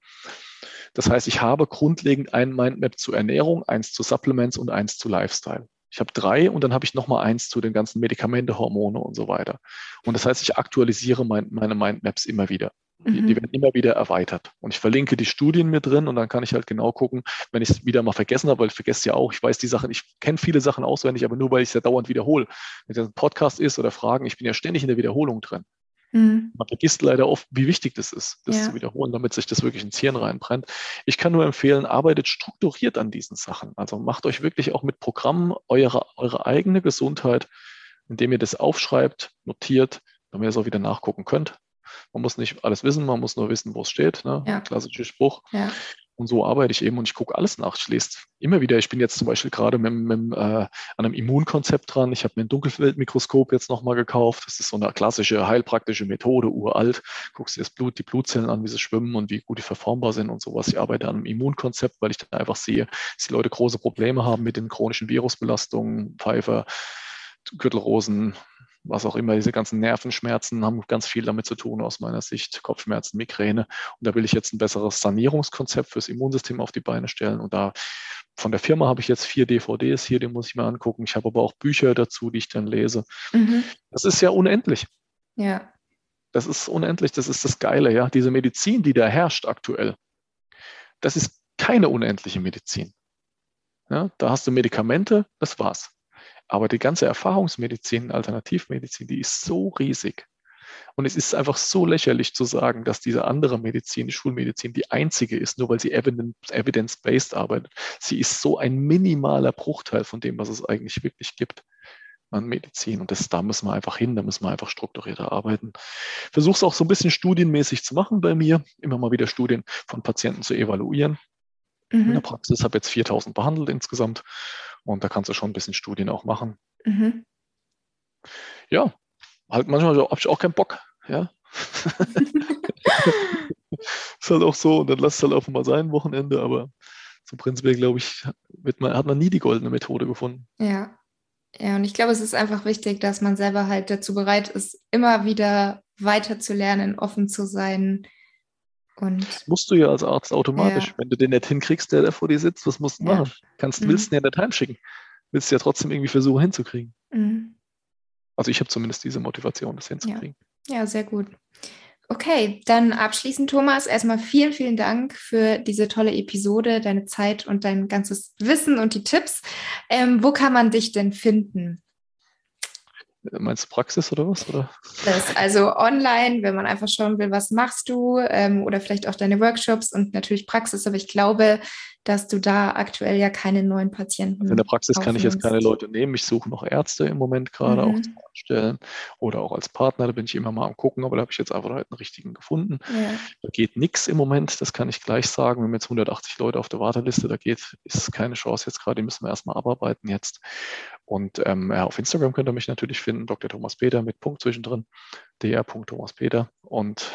Speaker 2: Das heißt, ich habe grundlegend ein Mindmap zur Ernährung, eins zu Supplements und eins zu Lifestyle. Ich habe drei und dann habe ich nochmal eins zu den ganzen Medikamente, Hormone und so weiter. Und das heißt, ich aktualisiere mein, meine Mindmaps immer wieder. Die, mhm. die, werden immer wieder erweitert. Und ich verlinke die Studien mit drin und dann kann ich halt genau gucken, wenn ich es wieder mal vergessen habe, weil ich vergesse ja auch, ich weiß die Sachen, ich kenne viele Sachen auswendig, aber nur weil ich es ja dauernd wiederhole. Wenn es ein Podcast ist oder Fragen, ich bin ja ständig in der Wiederholung drin. Mhm. Man vergisst leider oft, wie wichtig das ist, das ja. zu wiederholen, damit sich das wirklich ins Hirn reinbrennt. Ich kann nur empfehlen, arbeitet strukturiert an diesen Sachen. Also macht euch wirklich auch mit Programmen eure, eure eigene Gesundheit, indem ihr das aufschreibt, notiert, damit ihr es auch wieder nachgucken könnt. Man muss nicht alles wissen, man muss nur wissen, wo es steht. Ne? Ja. Klassischer Spruch. Ja. Und so arbeite ich eben und ich gucke alles nach. Ich lese immer wieder. Ich bin jetzt zum Beispiel gerade mit, mit äh, an einem Immunkonzept dran. Ich habe mir ein Dunkelfeldmikroskop jetzt nochmal gekauft. Das ist so eine klassische heilpraktische Methode, uralt. Guckst dir das Blut, die Blutzellen an, wie sie schwimmen und wie gut die verformbar sind und sowas. Ich arbeite an einem Immunkonzept, weil ich dann einfach sehe, dass die Leute große Probleme haben mit den chronischen Virusbelastungen, Pfeifer, Gürtelrosen, was auch immer, diese ganzen Nervenschmerzen haben ganz viel damit zu tun aus meiner Sicht, Kopfschmerzen, Migräne. Und da will ich jetzt ein besseres Sanierungskonzept fürs Immunsystem auf die Beine stellen. Und da von der Firma habe ich jetzt vier DVDs hier, die muss ich mir angucken. Ich habe aber auch Bücher dazu, die ich dann lese. Mhm. Das ist ja unendlich.
Speaker 1: Ja.
Speaker 2: Das ist unendlich, das ist das Geile, ja. Diese Medizin, die da herrscht aktuell, das ist keine unendliche Medizin. Ja, da hast du Medikamente, das war's. Aber die ganze Erfahrungsmedizin, Alternativmedizin, die ist so riesig. Und es ist einfach so lächerlich zu sagen, dass diese andere Medizin, die Schulmedizin, die einzige ist, nur weil sie evidence-based arbeitet. Sie ist so ein minimaler Bruchteil von dem, was es eigentlich wirklich gibt an Medizin. Und das, da müssen wir einfach hin, da müssen wir einfach strukturierter arbeiten. Versuche es auch so ein bisschen studienmäßig zu machen bei mir, immer mal wieder Studien von Patienten zu evaluieren. Mhm. In der Praxis habe jetzt 4000 behandelt insgesamt und da kannst du schon ein bisschen Studien auch machen. Mhm. Ja, halt manchmal habe ich auch keinen Bock. Ja. <laughs> ist halt auch so und dann lass es halt auch mal sein, Wochenende, aber zum prinzipiell, glaube ich, man, hat man nie die goldene Methode gefunden.
Speaker 1: Ja. Ja, und ich glaube, es ist einfach wichtig, dass man selber halt dazu bereit ist, immer wieder weiter zu lernen, offen zu sein, und
Speaker 2: musst du ja als Arzt automatisch. Ja. Wenn du den nicht hinkriegst, der da vor dir sitzt, was musst du ja. machen? Kannst, mhm. willst du ihn ja nicht heimschicken. willst du ja trotzdem irgendwie versuchen hinzukriegen. Mhm. Also ich habe zumindest diese Motivation, das hinzukriegen.
Speaker 1: Ja. ja, sehr gut. Okay, dann abschließend, Thomas, erstmal vielen, vielen Dank für diese tolle Episode, deine Zeit und dein ganzes Wissen und die Tipps. Ähm, wo kann man dich denn finden?
Speaker 2: Meinst du Praxis oder was? Oder?
Speaker 1: Das, also online, wenn man einfach schauen will, was machst du ähm, oder vielleicht auch deine Workshops und natürlich Praxis. Aber ich glaube, dass du da aktuell ja keine neuen Patienten.
Speaker 2: Also in der Praxis kann ich jetzt keine Leute nehmen. Ich suche noch Ärzte im Moment gerade mhm. auch zu anstellen oder auch als Partner. Da bin ich immer mal am gucken, aber da habe ich jetzt einfach halt einen richtigen gefunden. Ja. Da geht nichts im Moment, das kann ich gleich sagen. Wir haben jetzt 180 Leute auf der Warteliste, da geht, ist keine Chance jetzt gerade, die müssen wir erstmal abarbeiten jetzt. Und ähm, ja, auf Instagram könnt ihr mich natürlich finden, Dr. Thomas Peter mit Punkt zwischendrin, dr.thomaspeter und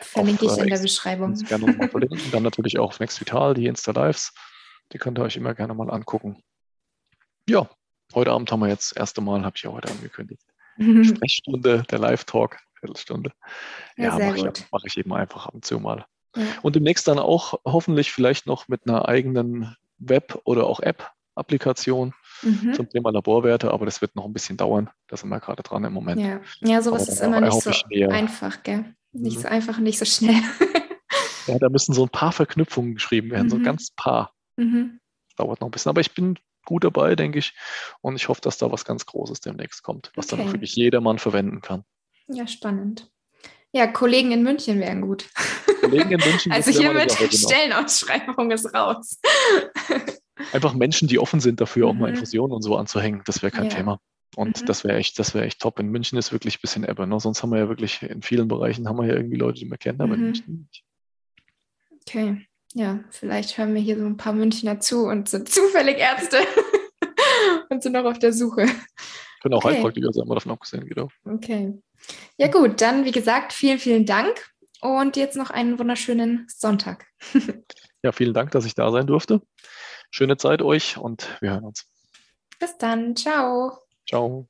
Speaker 1: Verlinke ich in der Beschreibung.
Speaker 2: Gerne nochmal verlinken. <laughs> Dann natürlich auch Next Vital, die Insta-Lives. Die könnt ihr euch immer gerne mal angucken. Ja, heute Abend haben wir jetzt das erste Mal, habe ich ja heute angekündigt. Sprechstunde, der Live-Talk, Viertelstunde. Ja, ja mache ich, mach ich, eben einfach ab und zu mal. Ja. Und demnächst dann auch hoffentlich vielleicht noch mit einer eigenen Web- oder auch App-Applikation mhm. zum Thema Laborwerte, aber das wird noch ein bisschen dauern. Da sind wir gerade dran im Moment.
Speaker 1: Ja, ja sowas aber ist immer nicht so einfach, gell? Nicht so mhm. einfach, nicht so schnell. <laughs>
Speaker 2: ja, da müssen so ein paar Verknüpfungen geschrieben werden, mhm. so ein ganz paar. Mhm. Dauert noch ein bisschen, aber ich bin gut dabei, denke ich. Und ich hoffe, dass da was ganz Großes demnächst kommt, was okay. dann auch wirklich jedermann verwenden kann.
Speaker 1: Ja, spannend. Ja, Kollegen in München wären gut. Kollegen in München. <laughs> also hiermit genau. Stellenausschreibung ist raus. <laughs>
Speaker 2: Einfach Menschen, die offen sind dafür, auch mal mhm. Infusionen und so anzuhängen, das wäre kein ja. Thema. Und mhm. das wäre echt, das wäre echt top. In München ist wirklich ein bisschen Ebbe. Ne? Sonst haben wir ja wirklich in vielen Bereichen haben wir ja irgendwie Leute, die wir kennen, aber mhm. in München nicht.
Speaker 1: Okay, ja, vielleicht hören wir hier so ein paar Münchner zu und sind <laughs> zufällig Ärzte <laughs> und sind noch auf der Suche.
Speaker 2: Können auch okay. Heilpraktiker sein, mal davon abgesehen, genau.
Speaker 1: Okay. Ja, gut, dann wie gesagt, vielen, vielen Dank und jetzt noch einen wunderschönen Sonntag. <laughs>
Speaker 2: ja, vielen Dank, dass ich da sein durfte. Schöne Zeit euch und wir hören uns.
Speaker 1: Bis dann. Ciao.
Speaker 2: Ciao.